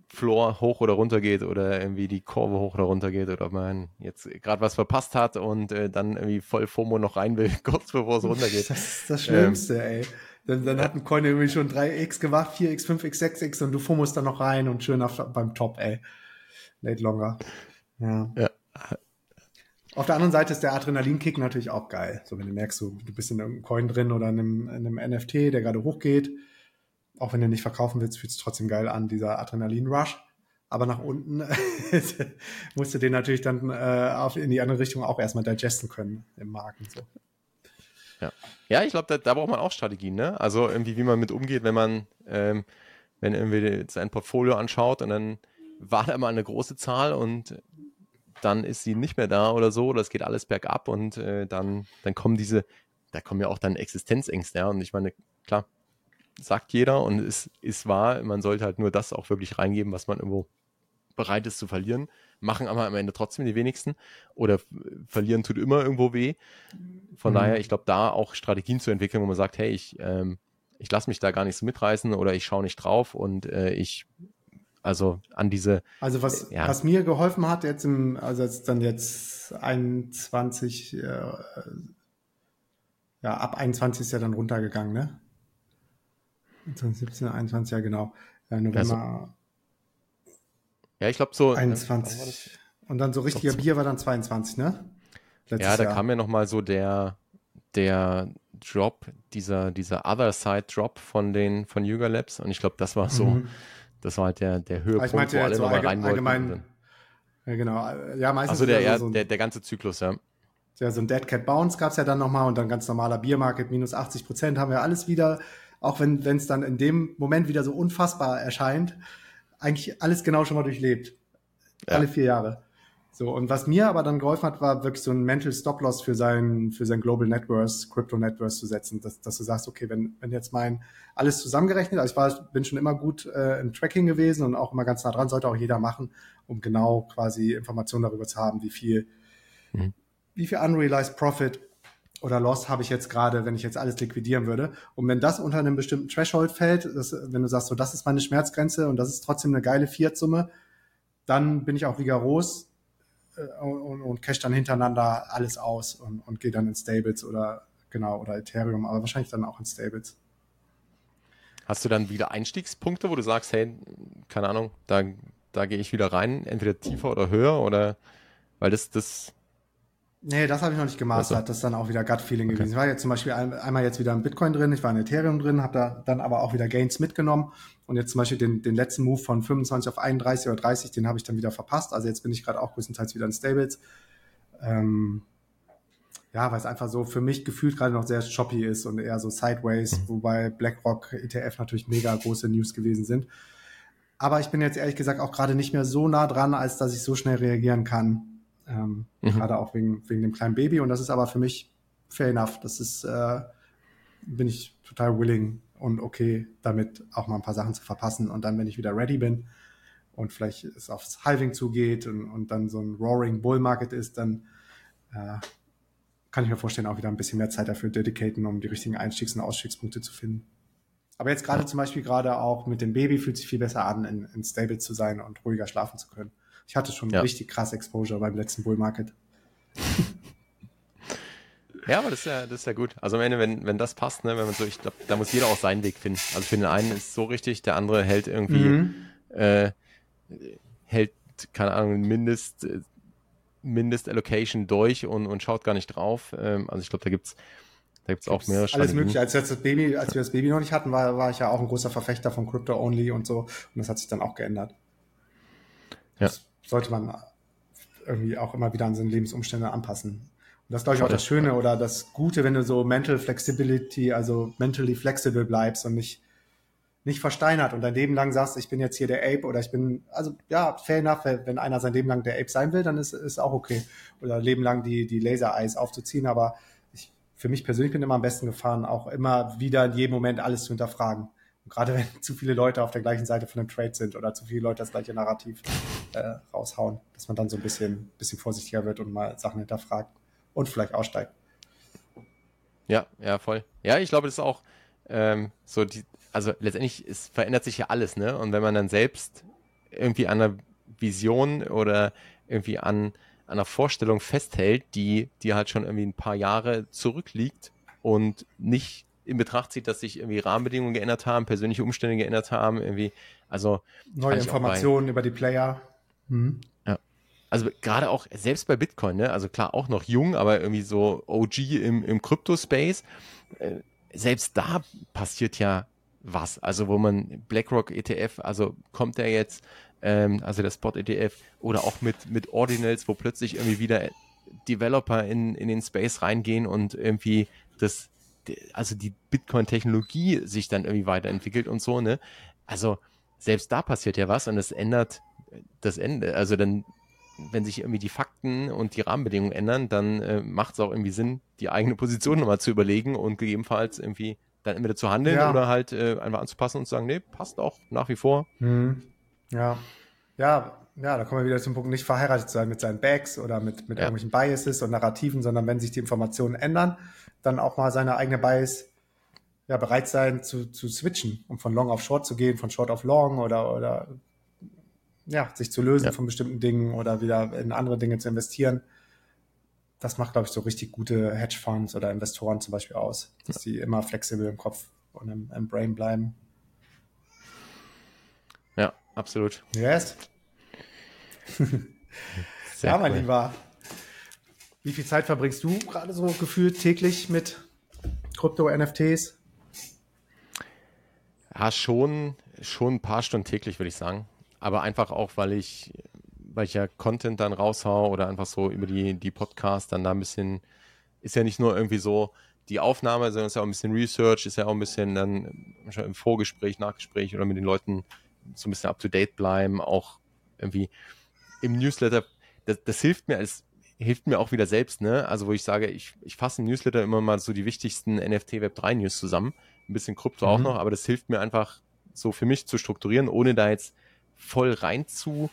S2: Floor hoch oder runter geht oder irgendwie die Kurve hoch oder runter geht oder ob man jetzt gerade was verpasst hat und äh, dann irgendwie voll FOMO noch rein will, kurz bevor es runtergeht.
S1: Das ist das Schlimmste, ähm, ey. Dann, dann hat ein Coin irgendwie schon 3x gemacht, 4x, 5x, 6x und du FOMOst dann noch rein und schön auf, beim Top, ey. Late Longer. Ja. ja. Auf der anderen Seite ist der Adrenalinkick natürlich auch geil. So, wenn du merkst, du, du bist in einem Coin drin oder in einem, in einem NFT, der gerade hochgeht. Auch wenn du nicht verkaufen willst, fühlt es trotzdem geil an, dieser Adrenalin-Rush. Aber nach unten musst du den natürlich dann äh, auf, in die andere Richtung auch erstmal digesten können im Markt so.
S2: Ja, ja ich glaube, da, da, braucht man auch Strategien, ne? Also irgendwie, wie man mit umgeht, wenn man, ähm, wenn irgendwie sein Portfolio anschaut und dann war da mal eine große Zahl und dann ist sie nicht mehr da oder so, oder es geht alles bergab und äh, dann, dann kommen diese, da kommen ja auch dann Existenzängste, ja, und ich meine, klar, sagt jeder und es ist wahr, man sollte halt nur das auch wirklich reingeben, was man irgendwo bereit ist zu verlieren, machen aber am Ende trotzdem die wenigsten oder verlieren tut immer irgendwo weh. Von mhm. daher, ich glaube, da auch Strategien zu entwickeln, wo man sagt, hey, ich, ähm, ich lasse mich da gar nicht so mitreißen oder ich schaue nicht drauf und äh, ich also an diese.
S1: Also was, ja. was mir geholfen hat jetzt im, also jetzt dann jetzt 21, äh, ja, ab 21 ist ja dann runtergegangen, ne? 2017, 21, ja genau. Ja, November. Also,
S2: ja, ich glaube so.
S1: 21. Ne, Und dann so richtiger so, Bier war dann 22, ne?
S2: Letztes ja, da Jahr. kam ja nochmal so der, der Drop, dieser, dieser Other Side Drop von den, von Yuga Labs. Und ich glaube, das war so. Mhm das war halt der, der Höhepunkt, ich
S1: meinte, wo alle so nochmal rein wollten. Ja, genau. Ja, meistens.
S2: Also der, ja, so ein, der, der ganze Zyklus, ja.
S1: Ja, so ein Dead Cat Bounce gab es ja dann nochmal und dann ganz normaler Biermarket, minus 80 Prozent haben wir alles wieder. auch wenn es dann in dem Moment wieder so unfassbar erscheint, eigentlich alles genau schon mal durchlebt. Ja. Alle vier Jahre. So, und was mir aber dann geholfen hat, war wirklich so ein Mental Stop-Loss für sein, für sein Global Networks, Crypto Networks zu setzen, dass, dass du sagst, okay, wenn, wenn jetzt mein alles zusammengerechnet, also ich war, bin schon immer gut äh, im Tracking gewesen und auch immer ganz nah dran, sollte auch jeder machen, um genau quasi Informationen darüber zu haben, wie viel, mhm. wie viel unrealized Profit oder Loss habe ich jetzt gerade, wenn ich jetzt alles liquidieren würde. Und wenn das unter einem bestimmten Threshold fällt, das, wenn du sagst, so das ist meine Schmerzgrenze und das ist trotzdem eine geile Fiat-Summe, dann bin ich auch rigoros und, und cache dann hintereinander alles aus und, und gehe dann in Stables oder genau oder Ethereum, aber wahrscheinlich dann auch in Stables.
S2: Hast du dann wieder Einstiegspunkte, wo du sagst, hey, keine Ahnung, da, da gehe ich wieder rein, entweder tiefer oder höher oder weil das, das
S1: Nee, das habe ich noch nicht gemastert. Also. Das ist dann auch wieder Gut-Feeling okay. gewesen. Ich war jetzt zum Beispiel ein, einmal jetzt wieder in Bitcoin drin, ich war in Ethereum drin, habe da dann aber auch wieder Gains mitgenommen. Und jetzt zum Beispiel den, den letzten Move von 25 auf 31 oder 30, den habe ich dann wieder verpasst. Also jetzt bin ich gerade auch größtenteils wieder in Stables. Ähm, ja, weil es einfach so für mich gefühlt gerade noch sehr choppy ist und eher so sideways, mhm. wobei BlackRock ETF natürlich mega große News gewesen sind. Aber ich bin jetzt ehrlich gesagt auch gerade nicht mehr so nah dran, als dass ich so schnell reagieren kann. Ähm, mhm. Gerade auch wegen, wegen dem kleinen Baby. Und das ist aber für mich fair enough. Das ist, äh, bin ich total willing und okay, damit auch mal ein paar Sachen zu verpassen. Und dann, wenn ich wieder ready bin und vielleicht es aufs Halving zugeht und, und dann so ein Roaring Bull Market ist, dann äh, kann ich mir vorstellen, auch wieder ein bisschen mehr Zeit dafür dedicaten, um die richtigen Einstiegs- und Ausstiegspunkte zu finden. Aber jetzt gerade zum Beispiel gerade auch mit dem Baby fühlt sich viel besser an, in, in Stable zu sein und ruhiger schlafen zu können. Ich hatte schon ja. richtig krass Exposure beim letzten Bull Market.
S2: Ja, aber das ist ja, das ist ja gut. Also am Ende, wenn, wenn das passt, ne, wenn man so, ich glaube, da muss jeder auch seinen Weg finden. Also für den einen ist es so richtig, der andere hält irgendwie, mhm. äh, hält, keine Ahnung, Mindest, Mindest Allocation durch und, und schaut gar nicht drauf. Ähm, also ich glaube, da gibt's da gibt's auch mehrere
S1: Alles mögliche. Als, das Baby, als wir das Baby noch nicht hatten, war, war ich ja auch ein großer Verfechter von Crypto Only und so. Und das hat sich dann auch geändert. Ja. Das sollte man irgendwie auch immer wieder an seine Lebensumstände anpassen. Und das ist, glaube ich, auch das Schöne oder das Gute, wenn du so Mental Flexibility, also mentally flexible bleibst und nicht, nicht versteinert und dein Leben lang sagst, ich bin jetzt hier der Ape oder ich bin, also ja, fair enough, wenn einer sein Leben lang der Ape sein will, dann ist, ist auch okay. Oder Leben lang die, die Laser-Eyes aufzuziehen, aber ich, für mich persönlich bin immer am besten gefahren, auch immer wieder in jedem Moment alles zu hinterfragen. Und gerade wenn zu viele Leute auf der gleichen Seite von einem Trade sind oder zu viele Leute das gleiche Narrativ äh, raushauen, dass man dann so ein bisschen, bisschen vorsichtiger wird und mal Sachen hinterfragt und vielleicht aussteigt.
S2: Ja, ja, voll. Ja, ich glaube, das ist auch ähm, so die, also letztendlich es verändert sich ja alles, ne? Und wenn man dann selbst irgendwie an einer Vision oder irgendwie an, an einer Vorstellung festhält, die, die halt schon irgendwie ein paar Jahre zurückliegt und nicht in Betracht zieht, dass sich irgendwie Rahmenbedingungen geändert haben, persönliche Umstände geändert haben, irgendwie, also
S1: neue Informationen über die Player.
S2: Mhm also gerade auch selbst bei Bitcoin, ne? also klar auch noch jung, aber irgendwie so OG im, im Crypto-Space, äh, selbst da passiert ja was. Also wo man BlackRock ETF, also kommt der jetzt, ähm, also der Spot ETF oder auch mit, mit Ordinals, wo plötzlich irgendwie wieder Developer in, in den Space reingehen und irgendwie das, also die Bitcoin-Technologie sich dann irgendwie weiterentwickelt und so, ne? Also selbst da passiert ja was und es ändert das Ende. Also dann wenn sich irgendwie die Fakten und die Rahmenbedingungen ändern, dann äh, macht es auch irgendwie Sinn, die eigene Position nochmal zu überlegen und gegebenenfalls irgendwie dann entweder zu handeln ja. oder halt äh, einfach anzupassen und zu sagen, nee, passt auch nach wie vor.
S1: Mhm. Ja, ja, ja, da kommen wir wieder zum Punkt, nicht verheiratet sein mit seinen Bags oder mit, mit ja. irgendwelchen Biases und Narrativen, sondern wenn sich die Informationen ändern, dann auch mal seine eigene Bias ja, bereit sein zu, zu switchen, um von Long auf Short zu gehen, von Short auf Long oder, oder ja, sich zu lösen ja. von bestimmten Dingen oder wieder in andere Dinge zu investieren. Das macht, glaube ich, so richtig gute Hedgefonds oder Investoren zum Beispiel aus, dass ja. die immer flexibel im Kopf und im, im Brain bleiben.
S2: Ja, absolut.
S1: Yes. ja, mein cool. Lieber. Wie viel Zeit verbringst du gerade so gefühlt täglich mit Krypto-NFTs?
S2: Ja, schon, schon ein paar Stunden täglich, würde ich sagen aber einfach auch, weil ich, weil ich ja Content dann raushau oder einfach so über die, die Podcasts dann da ein bisschen, ist ja nicht nur irgendwie so die Aufnahme, sondern es ist ja auch ein bisschen Research, ist ja auch ein bisschen dann schon im Vorgespräch, Nachgespräch oder mit den Leuten so ein bisschen up to date bleiben, auch irgendwie im Newsletter. Das, das hilft mir als hilft mir auch wieder selbst, ne? Also wo ich sage, ich, ich fasse im Newsletter immer mal so die wichtigsten NFT Web 3 News zusammen, ein bisschen Krypto mhm. auch noch, aber das hilft mir einfach so für mich zu strukturieren, ohne da jetzt voll rein zu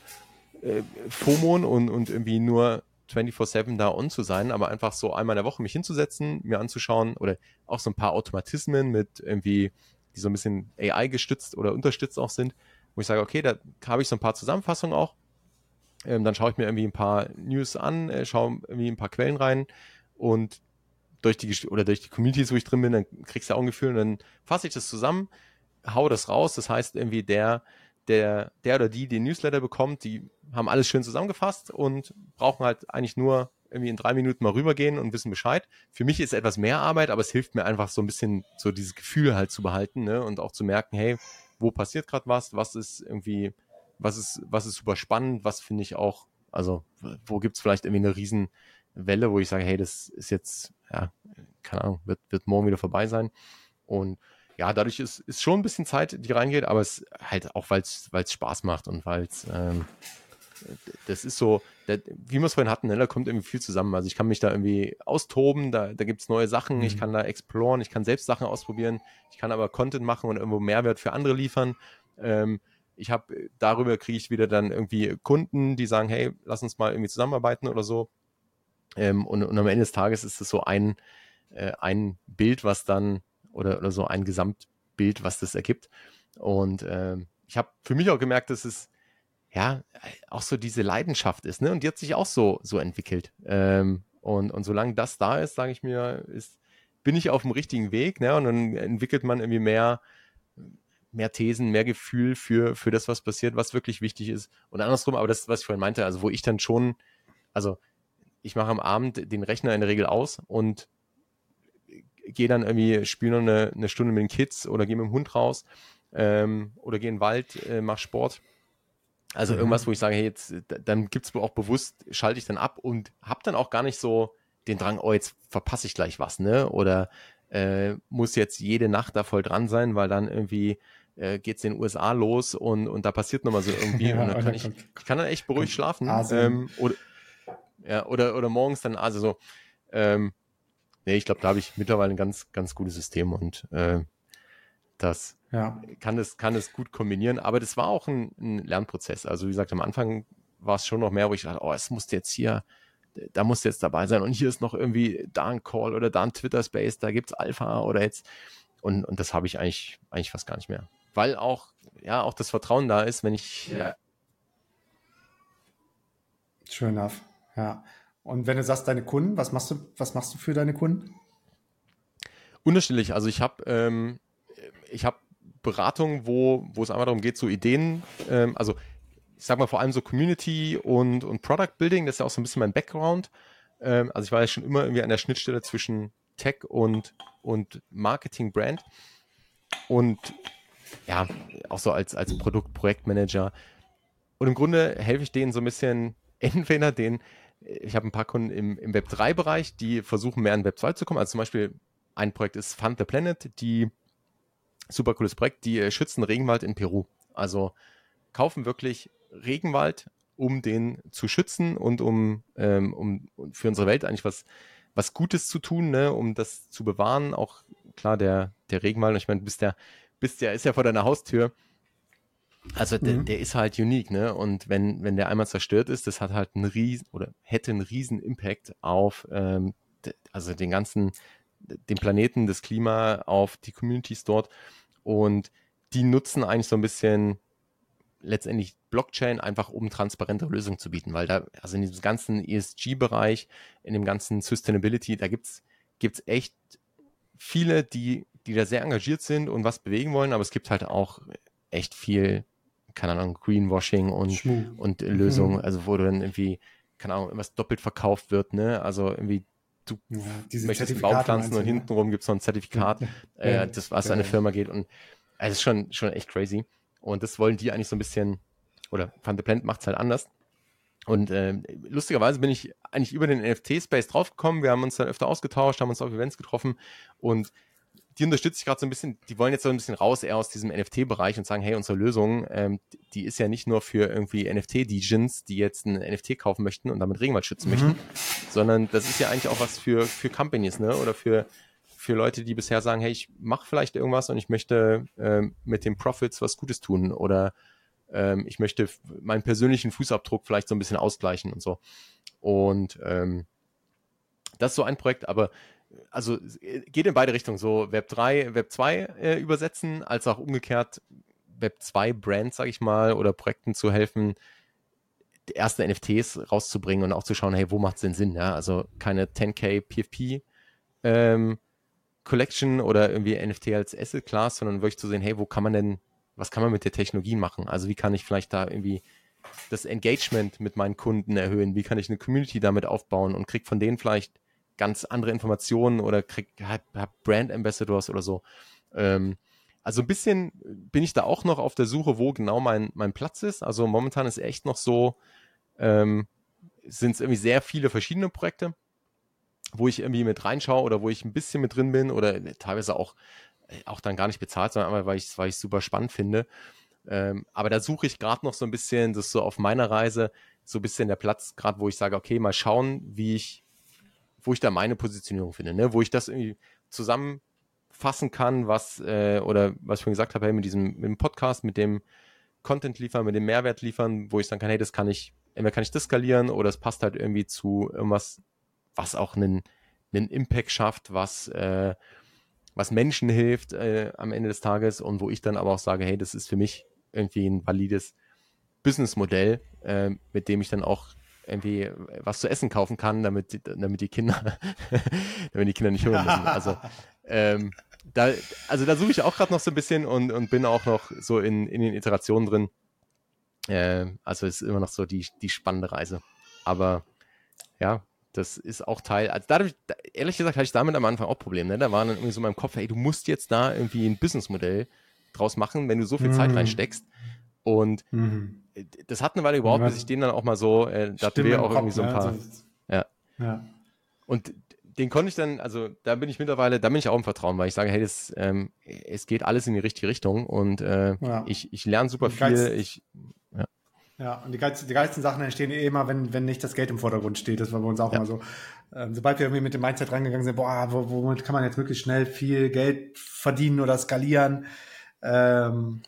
S2: äh, FOMON und, und irgendwie nur 24-7 da on zu sein, aber einfach so einmal in der Woche mich hinzusetzen, mir anzuschauen oder auch so ein paar Automatismen mit irgendwie, die so ein bisschen AI gestützt oder unterstützt auch sind, wo ich sage, okay, da habe ich so ein paar Zusammenfassungen auch. Ähm, dann schaue ich mir irgendwie ein paar News an, äh, schaue irgendwie ein paar Quellen rein und durch die oder durch die Communities, wo ich drin bin, dann kriegst du auch ein Gefühl und dann fasse ich das zusammen, hau das raus. Das heißt irgendwie der, der, der oder die, die den Newsletter bekommt, die haben alles schön zusammengefasst und brauchen halt eigentlich nur irgendwie in drei Minuten mal rübergehen und wissen Bescheid. Für mich ist etwas mehr Arbeit, aber es hilft mir einfach so ein bisschen so dieses Gefühl halt zu behalten ne? und auch zu merken, hey, wo passiert gerade was, was ist irgendwie, was ist, was ist super spannend, was finde ich auch, also wo gibt es vielleicht irgendwie eine Riesenwelle, wo ich sage, hey, das ist jetzt, ja, keine Ahnung, wird, wird morgen wieder vorbei sein. Und ja, dadurch ist, ist schon ein bisschen Zeit, die reingeht, aber es halt auch, weil es Spaß macht und weil es, ähm, das ist so, der, wie wir es vorhin hatten, ne, da kommt irgendwie viel zusammen. Also ich kann mich da irgendwie austoben, da, da gibt es neue Sachen, mhm. ich kann da exploren, ich kann selbst Sachen ausprobieren, ich kann aber Content machen und irgendwo Mehrwert für andere liefern. Ähm, ich habe, darüber kriege ich wieder dann irgendwie Kunden, die sagen, hey, lass uns mal irgendwie zusammenarbeiten oder so. Ähm, und, und am Ende des Tages ist es so ein, äh, ein Bild, was dann oder, oder so ein Gesamtbild, was das ergibt. Und äh, ich habe für mich auch gemerkt, dass es ja auch so diese Leidenschaft ist, ne? Und die hat sich auch so, so entwickelt. Ähm, und, und solange das da ist, sage ich mir, ist, bin ich auf dem richtigen Weg, ne? Und dann entwickelt man irgendwie mehr, mehr Thesen, mehr Gefühl für, für das, was passiert, was wirklich wichtig ist. Und andersrum, aber das, was ich vorhin meinte, also wo ich dann schon, also ich mache am Abend den Rechner in der Regel aus und gehe dann irgendwie, spiele noch eine, eine, Stunde mit den Kids oder gehe mit dem Hund raus ähm, oder gehe in den Wald, äh, mach Sport. Also mhm. irgendwas, wo ich sage, hey, jetzt, dann gibt es auch bewusst, schalte ich dann ab und habe dann auch gar nicht so den Drang, oh, jetzt verpasse ich gleich was, ne? Oder äh, muss jetzt jede Nacht da voll dran sein, weil dann irgendwie äh, geht es in den USA los und, und da passiert nochmal so irgendwie. ja, und dann kann ich, ich kann dann echt beruhigt schlafen. Ähm, oder, ja, oder, oder morgens dann, also so, ähm, nee, ich glaube, da habe ich mittlerweile ein ganz, ganz gutes System und äh, das ja. kann es kann es gut kombinieren. Aber das war auch ein, ein, Lernprozess. Also wie gesagt, am Anfang war es schon noch mehr, wo ich dachte, oh, es muss jetzt hier, da muss jetzt dabei sein und hier ist noch irgendwie da ein Call oder da ein Twitter Space, da gibt es Alpha oder jetzt und, und das habe ich eigentlich eigentlich fast gar nicht mehr, weil auch ja auch das Vertrauen da ist, wenn ich ja.
S1: Schön enough. Ja. Und wenn du sagst, deine Kunden, was machst du, was machst du für deine Kunden?
S2: Unterschiedlich. Also ich habe ähm, ich habe Beratungen, wo, wo es einfach darum geht, so Ideen, ähm, also ich sag mal vor allem so Community und, und Product Building, das ist ja auch so ein bisschen mein Background. Ähm, also ich war ja schon immer irgendwie an der Schnittstelle zwischen Tech und, und Marketing Brand. Und ja, auch so als, als Produkt-Projektmanager. Und im Grunde helfe ich denen so ein bisschen, entweder den ich habe ein paar Kunden im, im Web 3-Bereich, die versuchen mehr in Web 2 zu kommen. Also zum Beispiel ein Projekt ist Fund the Planet, die super cooles Projekt, die äh, schützen Regenwald in Peru. Also kaufen wirklich Regenwald, um den zu schützen und um, ähm, um für unsere Welt eigentlich was, was Gutes zu tun, ne, um das zu bewahren. Auch klar, der, der Regenwald, ich meine, bist der, bist der ist ja vor deiner Haustür. Also der, mhm. der ist halt unique, ne? Und wenn, wenn der einmal zerstört ist, das hat halt einen riesen oder hätte einen riesen Impact auf ähm, also den ganzen, den Planeten, das Klima, auf die Communities dort. Und die nutzen eigentlich so ein bisschen letztendlich Blockchain einfach, um transparente Lösungen zu bieten, weil da, also in diesem ganzen ESG-Bereich, in dem ganzen Sustainability, da gibt's gibt's echt viele, die, die da sehr engagiert sind und was bewegen wollen, aber es gibt halt auch echt viel keine Ahnung, Greenwashing und, und Lösungen, mhm. also wo dann irgendwie, keine Ahnung, irgendwas doppelt verkauft wird, ne? Also irgendwie, du ja, möchtest einen Baum pflanzen und hintenrum gibt es noch ein Zertifikat, ja, äh, das was an eine Firma geht und also es ist schon, schon echt crazy. Und das wollen die eigentlich so ein bisschen, oder Van de Plant macht es halt anders. Und äh, lustigerweise bin ich eigentlich über den NFT-Space draufgekommen. Wir haben uns dann öfter ausgetauscht, haben uns auf Events getroffen und die unterstütze ich gerade so ein bisschen, die wollen jetzt so ein bisschen raus eher aus diesem NFT-Bereich und sagen, hey, unsere Lösung, ähm, die ist ja nicht nur für irgendwie NFT-Degens, die jetzt ein NFT kaufen möchten und damit Regenwald schützen mhm. möchten, sondern das ist ja eigentlich auch was für, für Companies, ne? Oder für, für Leute, die bisher sagen, hey, ich mache vielleicht irgendwas und ich möchte ähm, mit den Profits was Gutes tun oder ähm, ich möchte meinen persönlichen Fußabdruck vielleicht so ein bisschen ausgleichen und so. Und ähm, das ist so ein Projekt, aber also geht in beide Richtungen, so Web 3, Web 2 äh, übersetzen, als auch umgekehrt Web 2 Brands, sag ich mal, oder Projekten zu helfen, die ersten NFTs rauszubringen und auch zu schauen, hey, wo macht es denn Sinn? Ja? Also keine 10k PFP ähm, Collection oder irgendwie NFT als Asset Class, sondern wirklich zu sehen, hey, wo kann man denn was kann man mit der Technologie machen? Also wie kann ich vielleicht da irgendwie das Engagement mit meinen Kunden erhöhen? Wie kann ich eine Community damit aufbauen und krieg von denen vielleicht ganz andere Informationen oder krieg Brand Ambassadors oder so. Ähm, also ein bisschen bin ich da auch noch auf der Suche, wo genau mein, mein Platz ist. Also momentan ist echt noch so, ähm, sind es irgendwie sehr viele verschiedene Projekte, wo ich irgendwie mit reinschaue oder wo ich ein bisschen mit drin bin oder teilweise auch auch dann gar nicht bezahlt, sondern einfach, weil ich es weil super spannend finde. Ähm, aber da suche ich gerade noch so ein bisschen, das ist so auf meiner Reise, so ein bisschen der Platz, gerade wo ich sage, okay, mal schauen, wie ich, wo ich da meine Positionierung finde, ne? wo ich das irgendwie zusammenfassen kann, was, äh, oder was ich schon gesagt habe, hey, mit diesem, mit dem Podcast, mit dem Content liefern, mit dem Mehrwert liefern, wo ich sagen kann, hey, das kann ich, entweder kann ich das skalieren oder es passt halt irgendwie zu irgendwas, was auch einen, einen Impact schafft, was äh, was Menschen hilft äh, am Ende des Tages und wo ich dann aber auch sage, hey, das ist für mich irgendwie ein valides Businessmodell, äh, mit dem ich dann auch irgendwie was zu essen kaufen kann, damit, damit die Kinder, damit die Kinder nicht hören müssen. Also, ähm, da, also da suche ich auch gerade noch so ein bisschen und, und bin auch noch so in, in den Iterationen drin. Äh, also es ist immer noch so die, die spannende Reise. Aber ja, das ist auch Teil, also dadurch, ehrlich gesagt, hatte ich damit am Anfang auch Probleme. Ne? Da war dann irgendwie so in meinem Kopf, hey, du musst jetzt da irgendwie ein Businessmodell draus machen, wenn du so viel mhm. Zeit reinsteckst. Und mhm. das hat eine Weile überhaupt, bis ich den dann auch mal so, äh, da hatten wir auch irgendwie so ein paar. Ja. ja. Und den konnte ich dann, also da bin ich mittlerweile, da bin ich auch im Vertrauen, weil ich sage, hey, das, ähm, es geht alles in die richtige Richtung und äh, ja. ich, ich lerne super viel. Ich,
S1: ja, und die geilsten, die geilsten Sachen entstehen eh immer, wenn, wenn nicht das Geld im Vordergrund steht. Das war bei uns auch ja. immer so. Ähm, sobald wir irgendwie mit dem Mindset reingegangen sind, boah, womit kann man jetzt wirklich schnell viel Geld verdienen oder skalieren? Ähm,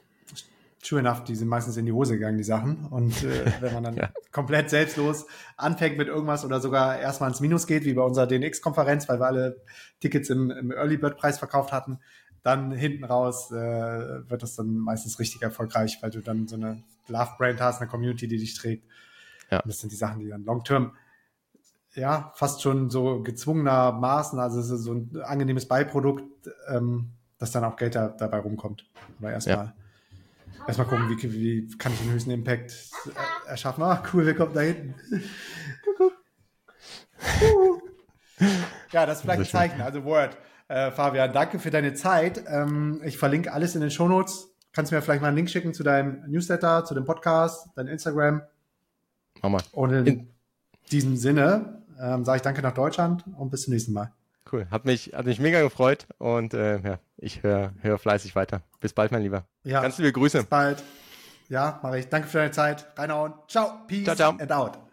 S1: true enough, die sind meistens in die Hose gegangen, die Sachen. Und äh, wenn man dann ja. komplett selbstlos anfängt mit irgendwas oder sogar erstmal ins Minus geht, wie bei unserer DNX-Konferenz, weil wir alle Tickets im, im Early Bird Preis verkauft hatten, dann hinten raus äh, wird das dann meistens richtig erfolgreich, weil du dann so eine Love-Brand hast, eine Community, die dich trägt. Ja. Und das sind die Sachen, die dann long-term ja, fast schon so gezwungenermaßen, also so ein angenehmes Beiprodukt, ähm, dass dann auch Geld da, dabei rumkommt. Aber erstmal ja. Erstmal gucken, wie, wie kann ich den höchsten Impact erschaffen. Ah, cool, wir kommen da hinten. ja, das ist vielleicht ein Zeichen, also Word. Äh, Fabian, danke für deine Zeit. Ähm, ich verlinke alles in den Shownotes. Kannst du mir vielleicht mal einen Link schicken zu deinem Newsletter, zu dem Podcast, dein Instagram?
S2: Mach mal.
S1: Und in, in diesem Sinne ähm, sage ich danke nach Deutschland und bis zum nächsten Mal.
S2: Cool, hat mich, hat mich mega gefreut und äh, ja, ich höre hör fleißig weiter. Bis bald, mein Lieber. Ja, Ganz liebe Grüße.
S1: Bis bald. Ja, mache ich. Danke für deine Zeit. Reinhauen. Ciao. Peace ciao, ciao. and out.